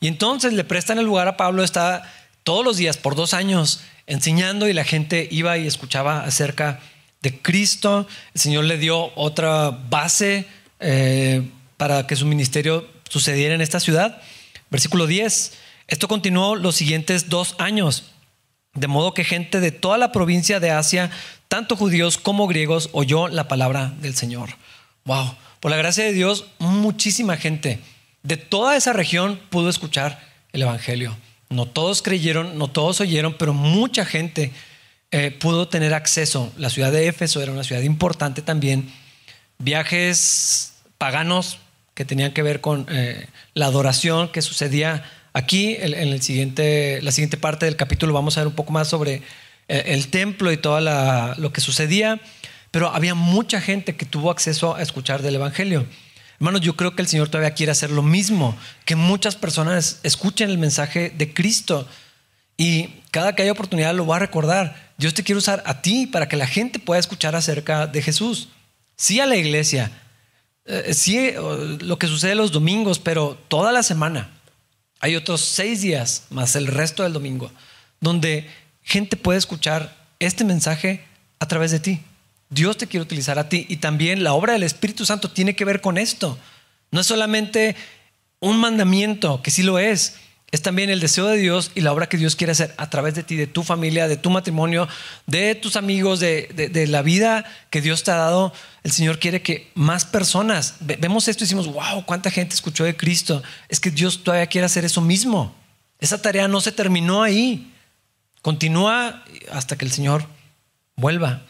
Y entonces le prestan el lugar a Pablo, está todos los días por dos años enseñando y la gente iba y escuchaba acerca de Cristo. El Señor le dio otra base eh, para que su ministerio sucediera en esta ciudad. Versículo 10. Esto continuó los siguientes dos años, de modo que gente de toda la provincia de Asia, tanto judíos como griegos, oyó la palabra del Señor. Wow, por la gracia de Dios, muchísima gente de toda esa región pudo escuchar el Evangelio. No todos creyeron, no todos oyeron, pero mucha gente eh, pudo tener acceso. La ciudad de Éfeso era una ciudad importante también. Viajes paganos que tenían que ver con eh, la adoración que sucedía aquí. En, el siguiente, la siguiente parte del capítulo vamos a ver un poco más sobre eh, el templo y todo lo que sucedía. pero había mucha gente que tuvo acceso a escuchar del Evangelio. Hermanos, yo creo que el Señor todavía quiere hacer lo mismo, que muchas personas escuchen el mensaje de Cristo y cada que haya oportunidad lo va a recordar. Dios te quiere usar a ti para que la gente pueda escuchar acerca de Jesús. Sí a la iglesia, eh, sí lo que sucede los domingos, pero toda la semana. Hay otros seis días más el resto del domingo, donde gente puede escuchar este mensaje a través de ti. Dios te quiere utilizar a ti y también la obra del Espíritu Santo tiene que ver con esto. No es solamente un mandamiento, que sí lo es, es también el deseo de Dios y la obra que Dios quiere hacer a través de ti, de tu familia, de tu matrimonio, de tus amigos, de, la vida que Dios te ha dado. El Señor quiere que más personas, vemos esto y decimos, wow, cuánta gente escuchó de Cristo. Es que Dios todavía quiere hacer eso mismo. Esa tarea no se terminó ahí. Continúa hasta que el Señor vuelva.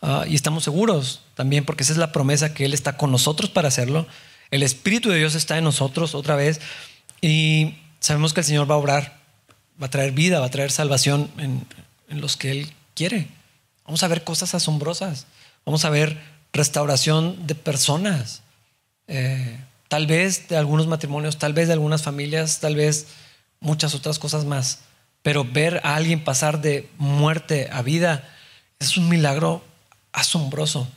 Ah, y estamos seguros también porque esa es la promesa que Él está con nosotros para hacerlo. El Espíritu de Dios está en nosotros otra vez y sabemos que el Señor va a obrar, va a traer vida, va a traer salvación en, los que Él quiere. Vamos a ver cosas asombrosas, vamos a ver restauración de personas, eh, tal vez de algunos matrimonios, tal vez de algunas familias, tal vez muchas otras cosas más. Pero ver a alguien pasar de muerte a vida es un milagro asombroso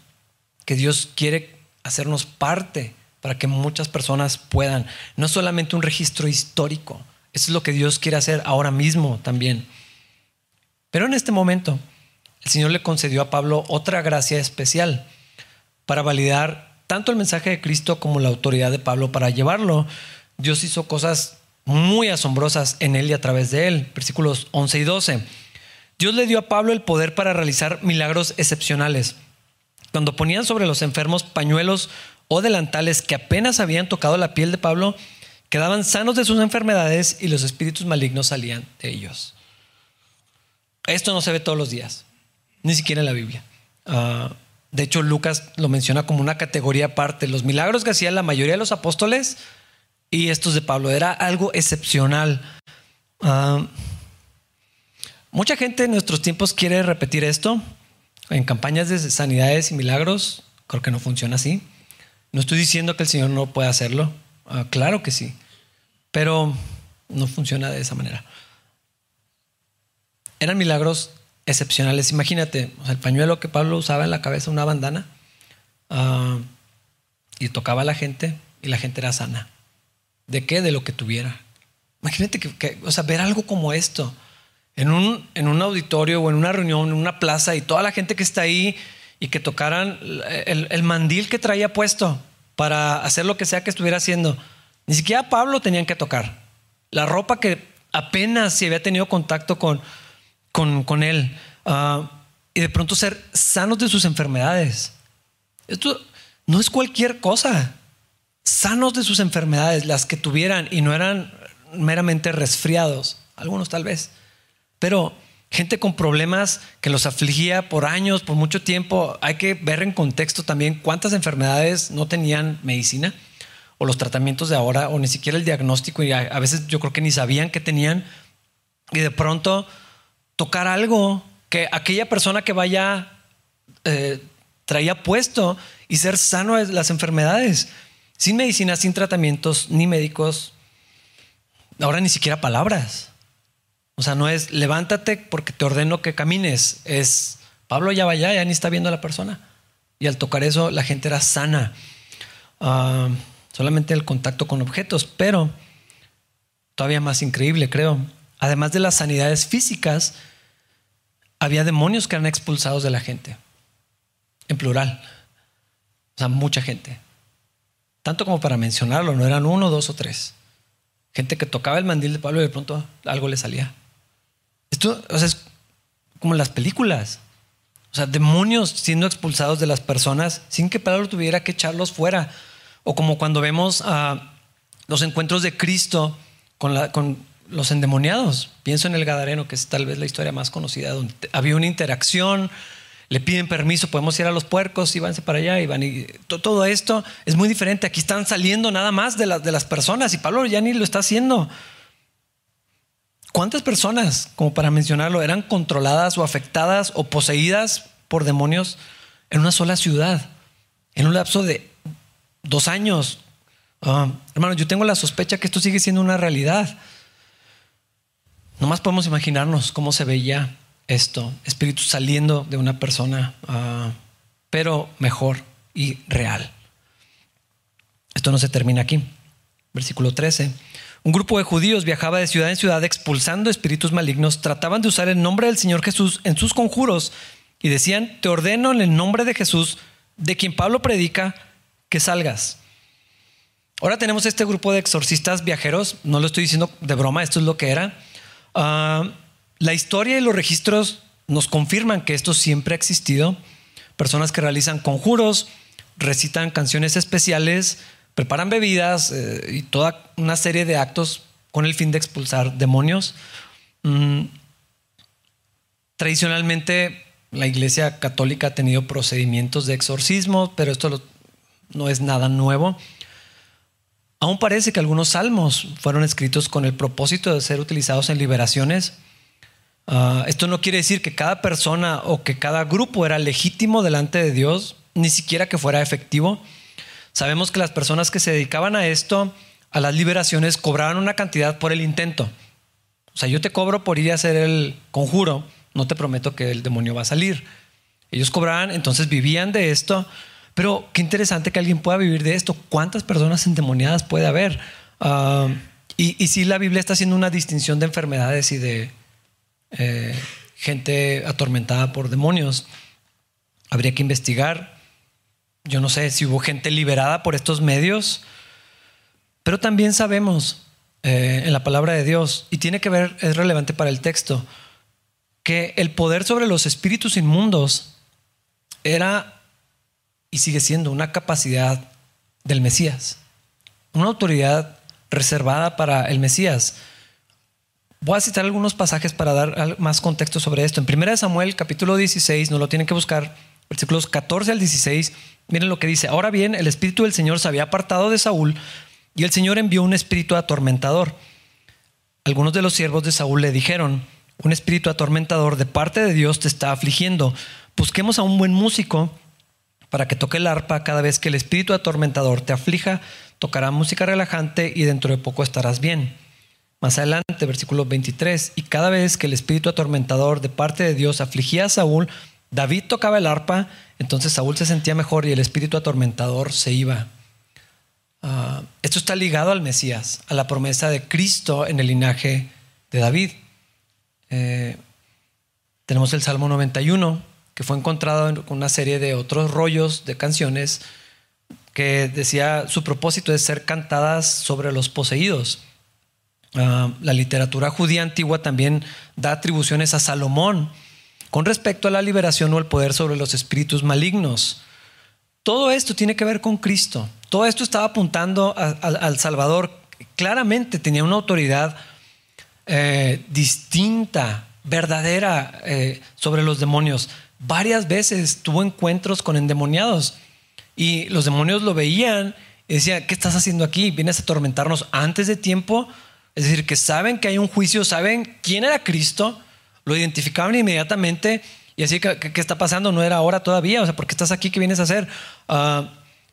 que Dios quiere hacernos parte para que muchas personas puedan. No solamente un registro histórico, eso es lo que Dios quiere hacer ahora mismo también. Pero en este momento, el Señor le concedió a Pablo otra gracia especial para validar tanto el mensaje de Cristo como la autoridad de Pablo para llevarlo. Dios hizo cosas muy asombrosas en él y a través de él. Versículos 11 y 12. Dios le dio a Pablo el poder para realizar milagros excepcionales. Cuando ponían sobre los enfermos pañuelos o delantales que apenas habían tocado la piel de Pablo, quedaban sanos de sus enfermedades y los espíritus malignos salían de ellos. Esto no se ve todos los días, ni siquiera en la Biblia. Ah, de hecho, Lucas lo menciona como una categoría aparte. Los milagros que hacían la mayoría de los apóstoles y estos de Pablo era algo excepcional. Ah, Mucha gente en nuestros tiempos quiere repetir esto en campañas de sanidades y milagros. Creo que no funciona así. No estoy diciendo que el Señor no pueda hacerlo. Ah, claro que sí. Pero no funciona de esa manera. Eran milagros excepcionales. Imagínate, el pañuelo que Pablo usaba en la cabeza, una bandana, ah, y tocaba a la gente y la gente era sana. ¿De qué? De lo que tuviera. Imagínate que, o sea, ver algo como esto en un, en un auditorio o en una reunión, en una plaza, y toda la gente que está ahí y que tocaran el, el mandil que traía puesto para hacer lo que sea que estuviera haciendo. Ni siquiera Pablo tenían que tocar. La ropa que apenas se había tenido contacto con, con, con él. Ah, y de pronto ser sanos de sus enfermedades. Esto no es cualquier cosa. Sanos de sus enfermedades, las que tuvieran y no eran meramente resfriados. Algunos tal vez. Pero gente con problemas que los afligía por años, por mucho tiempo, hay que ver en contexto también cuántas enfermedades no tenían medicina o los tratamientos de ahora o ni siquiera el diagnóstico y a, veces yo creo que ni sabían que tenían. Y de pronto tocar algo que aquella persona que vaya eh, traía puesto y ser sano de las enfermedades, sin medicina, sin tratamientos, ni médicos, ahora ni siquiera palabras. O sea, no es levántate porque te ordeno que camines. Es Pablo ya vaya, ya ni está viendo a la persona. Y al tocar eso, la gente era sana. Ah, solamente el contacto con objetos, pero todavía más increíble, creo. Además de las sanidades físicas, había demonios que eran expulsados de la gente. En plural. O sea, mucha gente. Tanto como para mencionarlo, no eran uno, dos o tres. Gente que tocaba el mandil de Pablo y de pronto algo le salía. Esto es como las películas. O sea, demonios siendo expulsados de las personas sin que Pablo tuviera que echarlos fuera. O como cuando vemos a los encuentros de Cristo con, con los endemoniados. Pienso en el Gadareno, que es tal vez la historia más conocida, donde había una interacción, le piden permiso, podemos ir a los puercos y vanse para allá y van. Y todo esto es muy diferente. Aquí están saliendo nada más de, de las personas y Pablo ya ni lo está haciendo. ¿Cuántas personas, como para mencionarlo, eran controladas o afectadas o poseídas por demonios en una sola ciudad, en un lapso de dos años. Ah, hermano, yo tengo la sospecha que esto sigue siendo una realidad. Nomás podemos imaginarnos cómo se veía esto, espíritu saliendo de una persona, ah, pero mejor y real. Esto no se termina aquí. Versículo 13. Un grupo de judíos viajaba de ciudad en ciudad expulsando espíritus malignos, trataban de usar el nombre del Señor Jesús en sus conjuros y decían, te ordeno en el nombre de Jesús, de quien Pablo predica, que salgas. Ahora tenemos este grupo de exorcistas viajeros, no lo estoy diciendo de broma, esto es lo que era. Ah, la historia y los registros nos confirman que esto siempre ha existido. Personas que realizan conjuros, recitan canciones especiales, preparan bebidas eh, y toda una serie de actos con el fin de expulsar demonios. Mm, tradicionalmente la Iglesia Católica ha tenido procedimientos de exorcismo, pero esto no es nada nuevo. Aún parece que algunos salmos fueron escritos con el propósito de ser utilizados en liberaciones. Ah, esto no quiere decir que cada persona o que cada grupo era legítimo delante de Dios, ni siquiera que fuera efectivo. Sabemos que las personas que se dedicaban a esto, a las liberaciones, cobraban una cantidad por el intento. O sea, yo te cobro por ir a hacer el conjuro, no te prometo que el demonio va a salir. Ellos cobraban, entonces vivían de esto, pero qué interesante que alguien pueda vivir de esto. ¿Cuántas personas endemoniadas puede haber? Ah, y, si la Biblia está haciendo una distinción de enfermedades y de eh, gente atormentada por demonios, habría que investigar. Yo no sé si hubo gente liberada por estos medios, pero también sabemos eh, en la palabra de Dios, y tiene que ver, es relevante para el texto, que el poder sobre los espíritus inmundos era y sigue siendo una capacidad del Mesías, una autoridad reservada para el Mesías. Voy a citar algunos pasajes para dar más contexto sobre esto. En 1 Samuel capítulo 16, no lo tienen que buscar, versículos 14 al 16, miren lo que dice. Ahora bien, el Espíritu del Señor se había apartado de Saúl y el Señor envió un espíritu atormentador. Algunos de los siervos de Saúl le dijeron, un espíritu atormentador de parte de Dios te está afligiendo. Busquemos a un buen músico para que toque el arpa cada vez que el espíritu atormentador te aflija, tocará música relajante y dentro de poco estarás bien. Más adelante, versículo 23, y cada vez que el espíritu atormentador de parte de Dios afligía a Saúl, David tocaba el arpa, entonces Saúl se sentía mejor y el espíritu atormentador se iba. Ah, esto está ligado al Mesías, a la promesa de Cristo en el linaje de David. Eh, tenemos el Salmo 91, que fue encontrado con una serie de otros rollos de canciones que decía su propósito es ser cantadas sobre los poseídos. Ah, la literatura judía antigua también da atribuciones a Salomón con respecto a la liberación o el poder sobre los espíritus malignos. Todo esto tiene que ver con Cristo. Todo esto estaba apuntando al Salvador. Claramente tenía una autoridad eh, distinta, verdadera eh, sobre los demonios. Varias veces tuvo encuentros con endemoniados y los demonios lo veían y decían, ¿qué estás haciendo aquí? ¿Vienes a atormentarnos antes de tiempo? Es decir, que saben que hay un juicio, saben quién era Cristo, lo identificaban inmediatamente y así, ¿qué, qué está pasando? No era ahora todavía, o sea, ¿por qué estás aquí? ¿Qué vienes a hacer? Ah,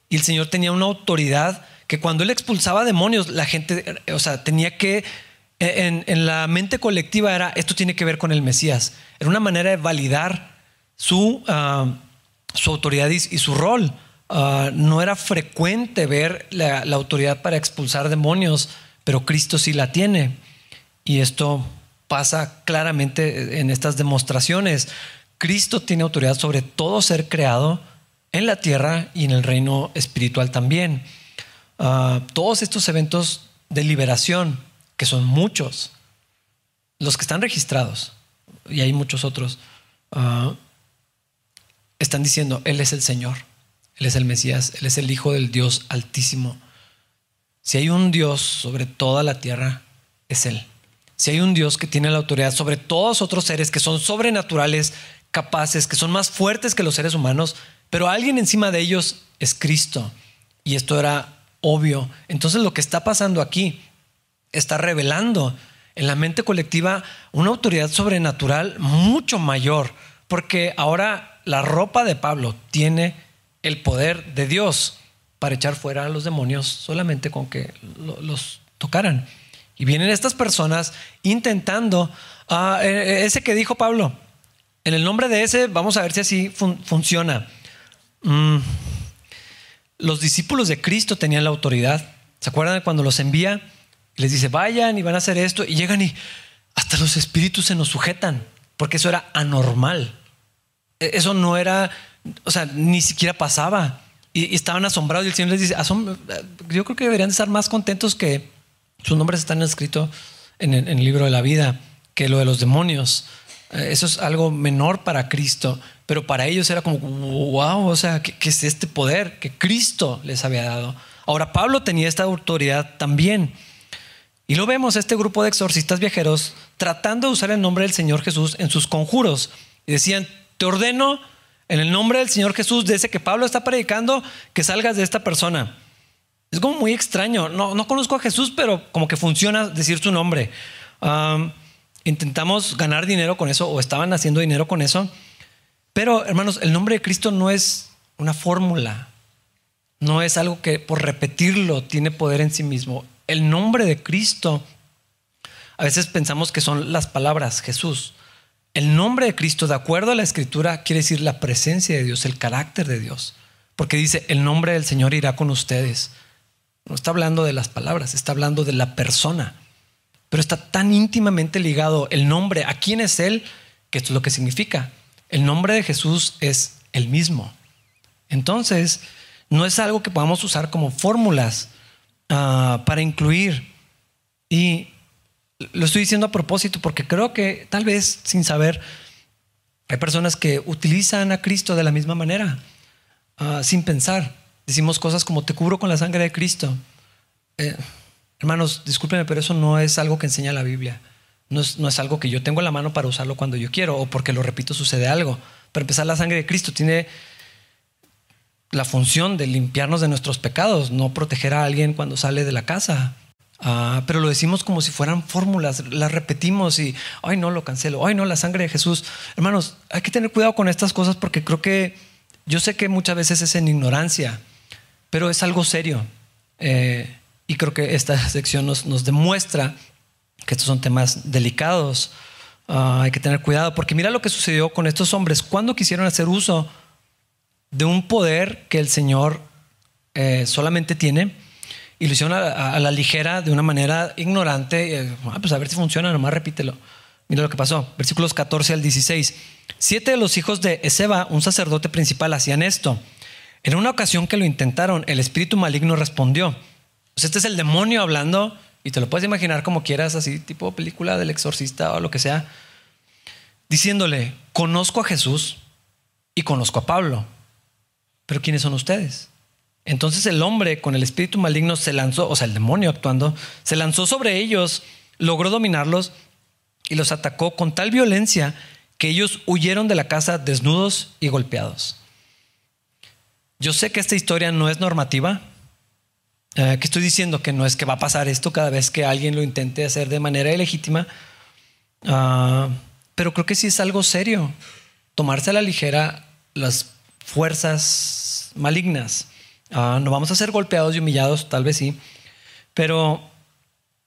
y el Señor tenía una autoridad que cuando Él expulsaba demonios, la gente, o sea, tenía que en, la mente colectiva era, esto tiene que ver con el Mesías. Era una manera de validar su, ah, su autoridad y, su rol. Ah, no era frecuente ver la, autoridad para expulsar demonios, pero Cristo sí la tiene. Y esto pasa claramente en estas demostraciones. Cristo tiene autoridad sobre todo ser creado en la tierra y en el reino espiritual también. Ah, todos estos eventos de liberación que son muchos, los que están registrados, y hay muchos otros, ah, están diciendo, Él es el Señor, Él es el Mesías, Él es el Hijo del Dios Altísimo. Si hay un Dios sobre toda la tierra, es Él. Si hay un Dios que tiene la autoridad sobre todos otros seres que son sobrenaturales, capaces, que son más fuertes que los seres humanos, pero alguien encima de ellos es Cristo. Y esto era obvio. Entonces lo que está pasando aquí está revelando en la mente colectiva una autoridad sobrenatural mucho mayor, porque ahora la ropa de Pablo tiene el poder de Dios para echar fuera a los demonios solamente con que los tocaran. Y vienen estas personas intentando, uh, ese que dijo Pablo, en el nombre de ese, vamos a ver si así funciona. Mm, los discípulos de Cristo tenían la autoridad. ¿Se acuerdan cuando los envía? Les dice, vayan y van a hacer esto. Y llegan y hasta los espíritus se nos sujetan, porque eso era anormal. E, eso no era, o sea, ni siquiera pasaba. Y, estaban asombrados y el Señor les dice, yo creo que deberían estar más contentos que sus nombres están escritos en el, libro de la vida que lo de los demonios. Eh, eso es algo menor para Cristo, pero para ellos era como, wow, o sea, ¿qué, es este poder que Cristo les había dado? Ahora, Pablo tenía esta autoridad también. Y lo vemos, este grupo de exorcistas viajeros tratando de usar el nombre del Señor Jesús en sus conjuros. Y decían, te ordeno en el nombre del Señor Jesús, de que Pablo está predicando, que salgas de esta persona. Es como muy extraño. No, no conozco a Jesús, pero como que funciona decir su nombre. intentamos ganar dinero con eso o estaban haciendo dinero con eso. Pero, hermanos, el nombre de Cristo no es una fórmula. No es algo que por repetirlo tiene poder en sí mismo. El nombre de Cristo, a veces pensamos que son las palabras Jesús. El nombre de Cristo, de acuerdo a la escritura, quiere decir la presencia de Dios, el carácter de Dios. Porque dice, el nombre del Señor irá con ustedes. No está hablando de las palabras, está hablando de la persona. Pero está tan íntimamente ligado el nombre, a quién es Él, que esto es lo que significa. El nombre de Jesús es el mismo. Entonces, no es algo que podamos usar como fórmulas ah, para incluir. Y lo estoy diciendo a propósito porque creo que tal vez sin saber, hay personas que utilizan a Cristo de la misma manera, ah, sin pensar. Decimos cosas como te cubro con la sangre de Cristo. Eh, hermanos, discúlpenme, pero eso no es algo que enseña la Biblia. No es, no es, algo que yo tengo en la mano para usarlo cuando yo quiero o porque lo repito sucede algo. Para empezar, la sangre de Cristo tiene la función de limpiarnos de nuestros pecados, no proteger a alguien cuando sale de la casa. Ah, pero lo decimos como si fueran fórmulas, las repetimos y, ay no, lo cancelo, ay no, la sangre de Jesús. Hermanos, hay que tener cuidado con estas cosas porque creo que yo sé que muchas veces es en ignorancia pero es algo serio. Eh, y creo que esta sección nos, demuestra que estos son temas delicados. Ah, hay que tener cuidado, porque mira lo que sucedió con estos hombres cuando quisieron hacer uso de un poder que el Señor eh, solamente tiene y lo hicieron a, la ligera de una manera ignorante. Eh, ah, pues a ver si funciona, nomás repítelo. Mira lo que pasó. Versículos 14 al 16. Siete de los hijos de Ezeba, un sacerdote principal, hacían esto. En una ocasión que lo intentaron, el espíritu maligno respondió. Pues este es el demonio hablando y te lo puedes imaginar como quieras, así tipo película del exorcista o lo que sea, diciéndole, conozco a Jesús y conozco a Pablo, pero ¿quiénes son ustedes? Entonces el hombre con el espíritu maligno se lanzó, o sea, el demonio actuando, se lanzó sobre ellos, logró dominarlos y los atacó con tal violencia que ellos huyeron de la casa desnudos y golpeados. Yo sé que esta historia no es normativa, eh, que estoy diciendo que no es que va a pasar esto cada vez que alguien lo intente hacer de manera ilegítima, ah, pero creo que sí es algo serio, tomarse a la ligera las fuerzas malignas. Ah, no vamos a ser golpeados y humillados, tal vez sí, pero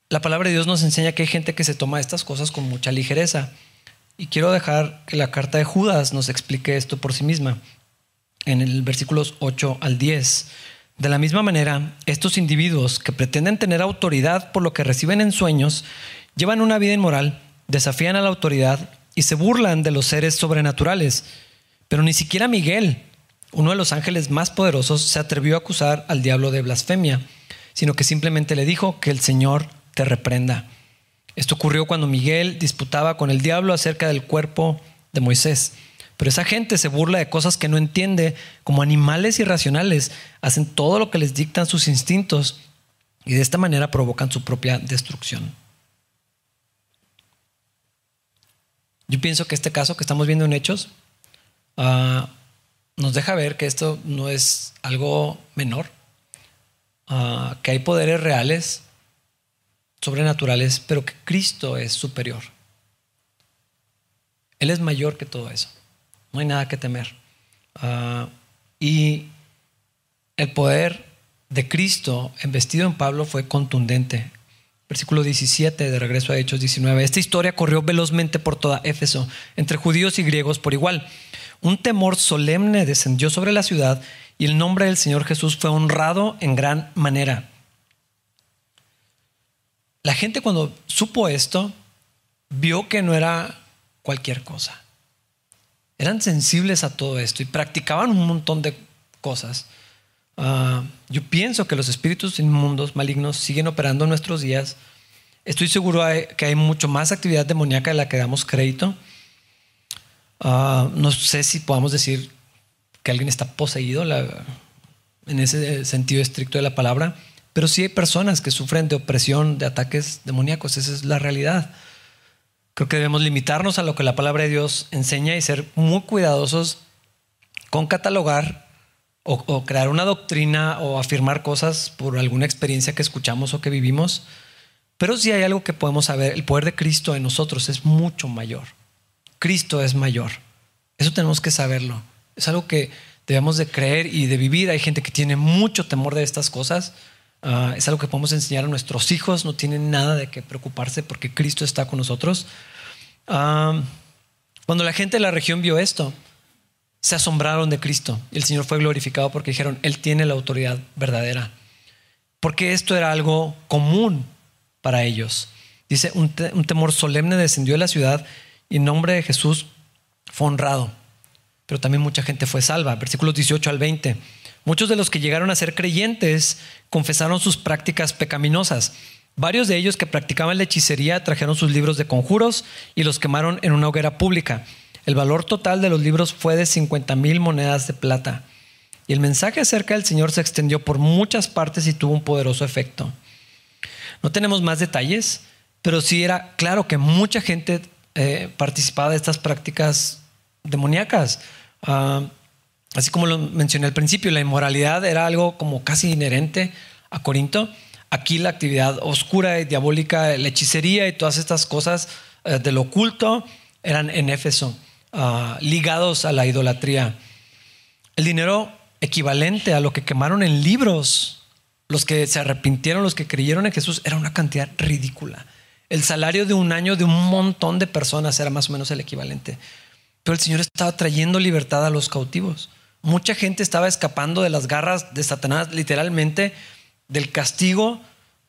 la palabra de Dios nos enseña que hay gente que se toma estas cosas con mucha ligereza. Y quiero dejar que la carta de Judas nos explique esto por sí misma en el versículos 8 al 10. De la misma manera, estos individuos que pretenden tener autoridad por lo que reciben en sueños, llevan una vida inmoral, desafían a la autoridad y se burlan de los seres sobrenaturales. Pero ni siquiera Miguel, uno de los ángeles más poderosos, se atrevió a acusar al diablo de blasfemia, sino que simplemente le dijo que el Señor te reprenda. Esto ocurrió cuando Miguel disputaba con el diablo acerca del cuerpo de Moisés. Pero esa gente se burla de cosas que no entiende, como animales irracionales, hacen todo lo que les dictan sus instintos y de esta manera provocan su propia destrucción. Yo pienso que este caso que estamos viendo en Hechos ah, nos deja ver que esto no es algo menor, ah, que hay poderes reales, sobrenaturales, pero que Cristo es superior. Él es mayor que todo eso. No hay nada que temer. Ah, y el poder de Cristo vestido en Pablo fue contundente. Versículo 17 de regreso a Hechos 19. Esta historia corrió velozmente por toda Éfeso, entre judíos y griegos por igual. Un temor solemne descendió sobre la ciudad y el nombre del Señor Jesús fue honrado en gran manera. La gente cuando supo esto, vio que no era cualquier cosa. Eran sensibles a todo esto y practicaban un montón de cosas. Ah, yo pienso que los espíritus inmundos malignos siguen operando en nuestros días. Estoy seguro que hay mucho más actividad demoníaca de la que damos crédito. Ah, no sé si podamos decir que alguien está poseído en ese sentido estricto de la palabra, pero sí hay personas que sufren de opresión, de ataques demoníacos. Esa es la realidad. Creo que debemos limitarnos a lo que la palabra de Dios enseña y ser muy cuidadosos con catalogar o, crear una doctrina o afirmar cosas por alguna experiencia que escuchamos o que vivimos. Pero si hay algo que podemos saber, el poder de Cristo en nosotros es mucho mayor. Cristo es mayor. Eso tenemos que saberlo. Es algo que debemos de creer y de vivir. Hay gente que tiene mucho temor de estas cosas. Ah, es algo que podemos enseñar a nuestros hijos. No tienen nada de qué preocuparse porque Cristo está con nosotros. Cuando la gente de la región vio esto, se asombraron de Cristo. El Señor fue glorificado porque dijeron, Él tiene la autoridad verdadera. Porque esto era algo común para ellos. Dice, un, temor solemne descendió de la ciudad y en nombre de Jesús fue honrado. Pero también mucha gente fue salva. Versículos 18 al 20. Muchos de los que llegaron a ser creyentes confesaron sus prácticas pecaminosas. Varios de ellos que practicaban la hechicería trajeron sus libros de conjuros y los quemaron en una hoguera pública. El valor total de los libros fue de 50 mil monedas de plata. Y el mensaje acerca del Señor se extendió por muchas partes y tuvo un poderoso efecto. No tenemos más detalles, pero sí era claro que mucha gente eh, participaba de estas prácticas demoníacas. Ah, así como lo mencioné al principio, la inmoralidad era algo como casi inherente a Corinto. Aquí la actividad oscura y diabólica, la hechicería y todas estas cosas eh, del oculto eran en Éfeso. Ah, ligados a la idolatría. El dinero equivalente a lo que quemaron en libros, los que se arrepintieron, los que creyeron en Jesús, era una cantidad ridícula. El salario de un año de un montón de personas era más o menos el equivalente. Pero el Señor estaba trayendo libertad a los cautivos. Mucha gente estaba escapando de las garras de Satanás, literalmente, del castigo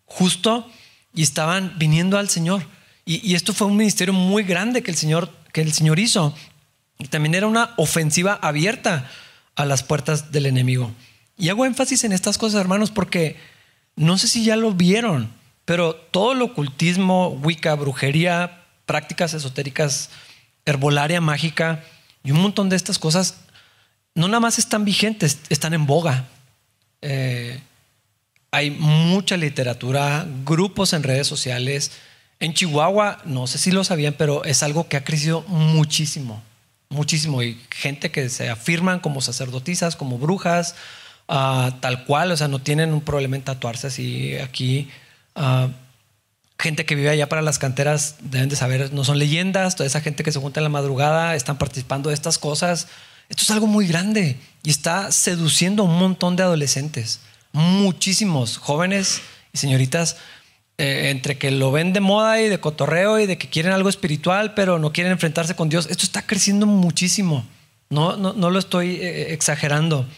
justo, y estaban viniendo al Señor. Y, y esto fue un ministerio muy grande que el Señor, que el Señor hizo también era una ofensiva abierta a las puertas del enemigo. Y hago énfasis en estas cosas, hermanos, porque no sé si ya lo vieron, pero todo el ocultismo, wicca, brujería, prácticas esotéricas, herbolaria mágica y un montón de estas cosas, no nada más están vigentes, están en boga. Eh, hay mucha literatura, grupos en redes sociales. En Chihuahua, no sé si lo sabían, pero es algo que ha crecido muchísimo muchísimo. Y gente que se afirman como sacerdotisas, como brujas, ah, tal cual, o sea, no tienen un problema en tatuarse así aquí. Ah, gente que vive allá para las canteras deben de saber, no son leyendas, toda esa gente que se junta en la madrugada están participando de estas cosas. Esto es algo muy grande y está seduciendo a un montón de adolescentes, muchísimos jóvenes y señoritas eh, entre que lo ven de moda y de cotorreo y de que quieren algo espiritual, pero no quieren enfrentarse con Dios, esto está creciendo muchísimo. No, no, lo estoy eh, exagerando.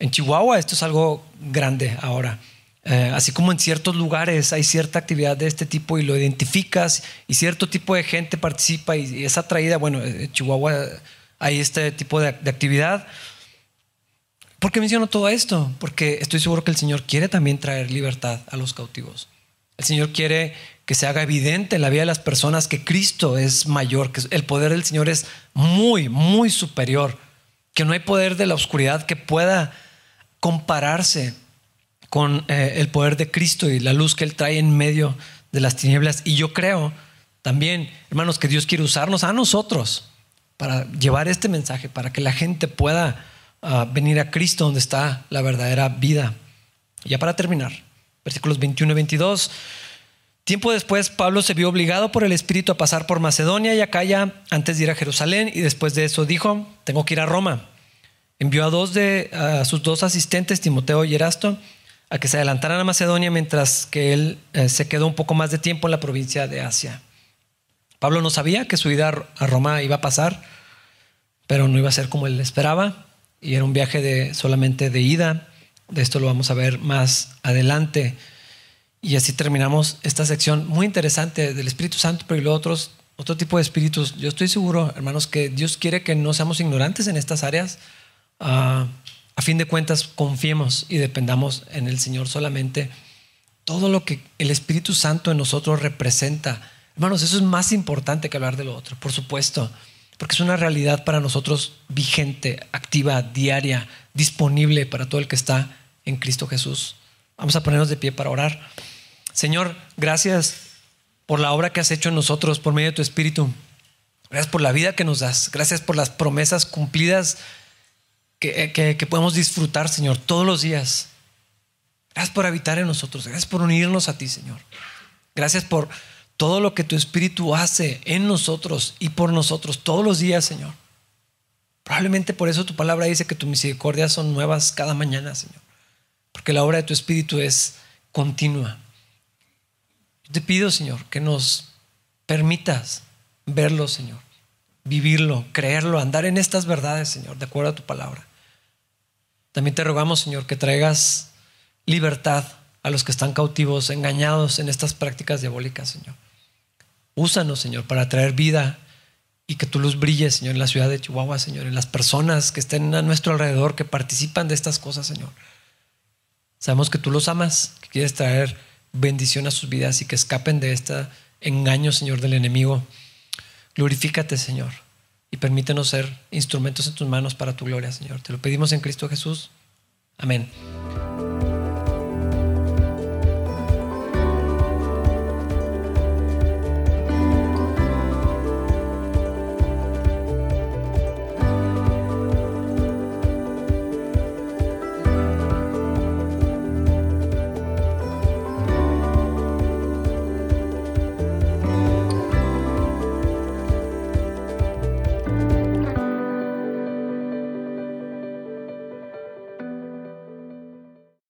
En Chihuahua esto es algo grande ahora. Eh, así como en ciertos lugares hay cierta actividad de este tipo y lo identificas y cierto tipo de gente participa y, es atraída, bueno, en Chihuahua hay este tipo de actividad. ¿Por qué menciono todo esto? Porque estoy seguro que el Señor quiere también traer libertad a los cautivos. El Señor quiere que se haga evidente en la vida de las personas que Cristo es mayor, que el poder del Señor es muy, muy superior, que no hay poder de la oscuridad que pueda compararse con eh, el poder de Cristo y la luz que Él trae en medio de las tinieblas. Y yo creo también, hermanos, que Dios quiere usarnos a nosotros para llevar este mensaje, para que la gente pueda ah, venir a Cristo donde está la verdadera vida. Ya para terminar, versículos 21 y 22. Tiempo después, Pablo se vio obligado por el Espíritu a pasar por Macedonia y Acaya antes de ir a Jerusalén y después de eso dijo, tengo que ir a Roma. envió a dos de sus dos asistentes, Timoteo y Erasto, a que se adelantaran a Macedonia mientras que él eh, se quedó un poco más de tiempo en la provincia de Asia. Pablo no sabía que su ida a Roma iba a pasar, pero no iba a ser como él esperaba y era un viaje de solamente de ida. De esto lo vamos a ver más adelante. Y así terminamos esta sección muy interesante del Espíritu Santo, pero y luego otros, otro tipo de espíritus. Yo estoy seguro, hermanos, que Dios quiere que no seamos ignorantes en estas áreas. Ah, a fin de cuentas, confiemos y dependamos en el Señor solamente. Todo lo que el Espíritu Santo en nosotros representa. Hermanos, eso es más importante que hablar de lo otro, por supuesto, porque es una realidad para nosotros vigente, activa, diaria, disponible para todo el que está en Cristo Jesús. Vamos a ponernos de pie para orar. Señor, gracias por la obra que has hecho en nosotros por medio de tu Espíritu. Gracias por la vida que nos das. Gracias por las promesas cumplidas que, que, podemos disfrutar, Señor, todos los días. Gracias por habitar en nosotros. Gracias por unirnos a ti, Señor. Gracias por todo lo que tu Espíritu hace en nosotros y por nosotros todos los días, Señor. Probablemente por eso tu palabra dice que tus misericordias son nuevas cada mañana, Señor. Porque la obra de tu Espíritu es continua. Yo te pido, Señor, que nos permitas verlo, Señor, vivirlo, creerlo, andar en estas verdades, Señor, de acuerdo a tu palabra. También te rogamos, Señor, que traigas libertad a los que están cautivos, engañados en estas prácticas diabólicas, Señor. Úsanos, Señor, para traer vida y que tu luz brille, Señor, en la ciudad de Chihuahua, Señor, en las personas que estén a nuestro alrededor, que participan de estas cosas, Señor. Sabemos que tú los amas, que quieres traer bendición a sus vidas y que escapen de este engaño, Señor, del enemigo. Glorifícate, Señor, y permítenos ser instrumentos en tus manos para tu gloria, Señor. Te lo pedimos en Cristo Jesús. Amén.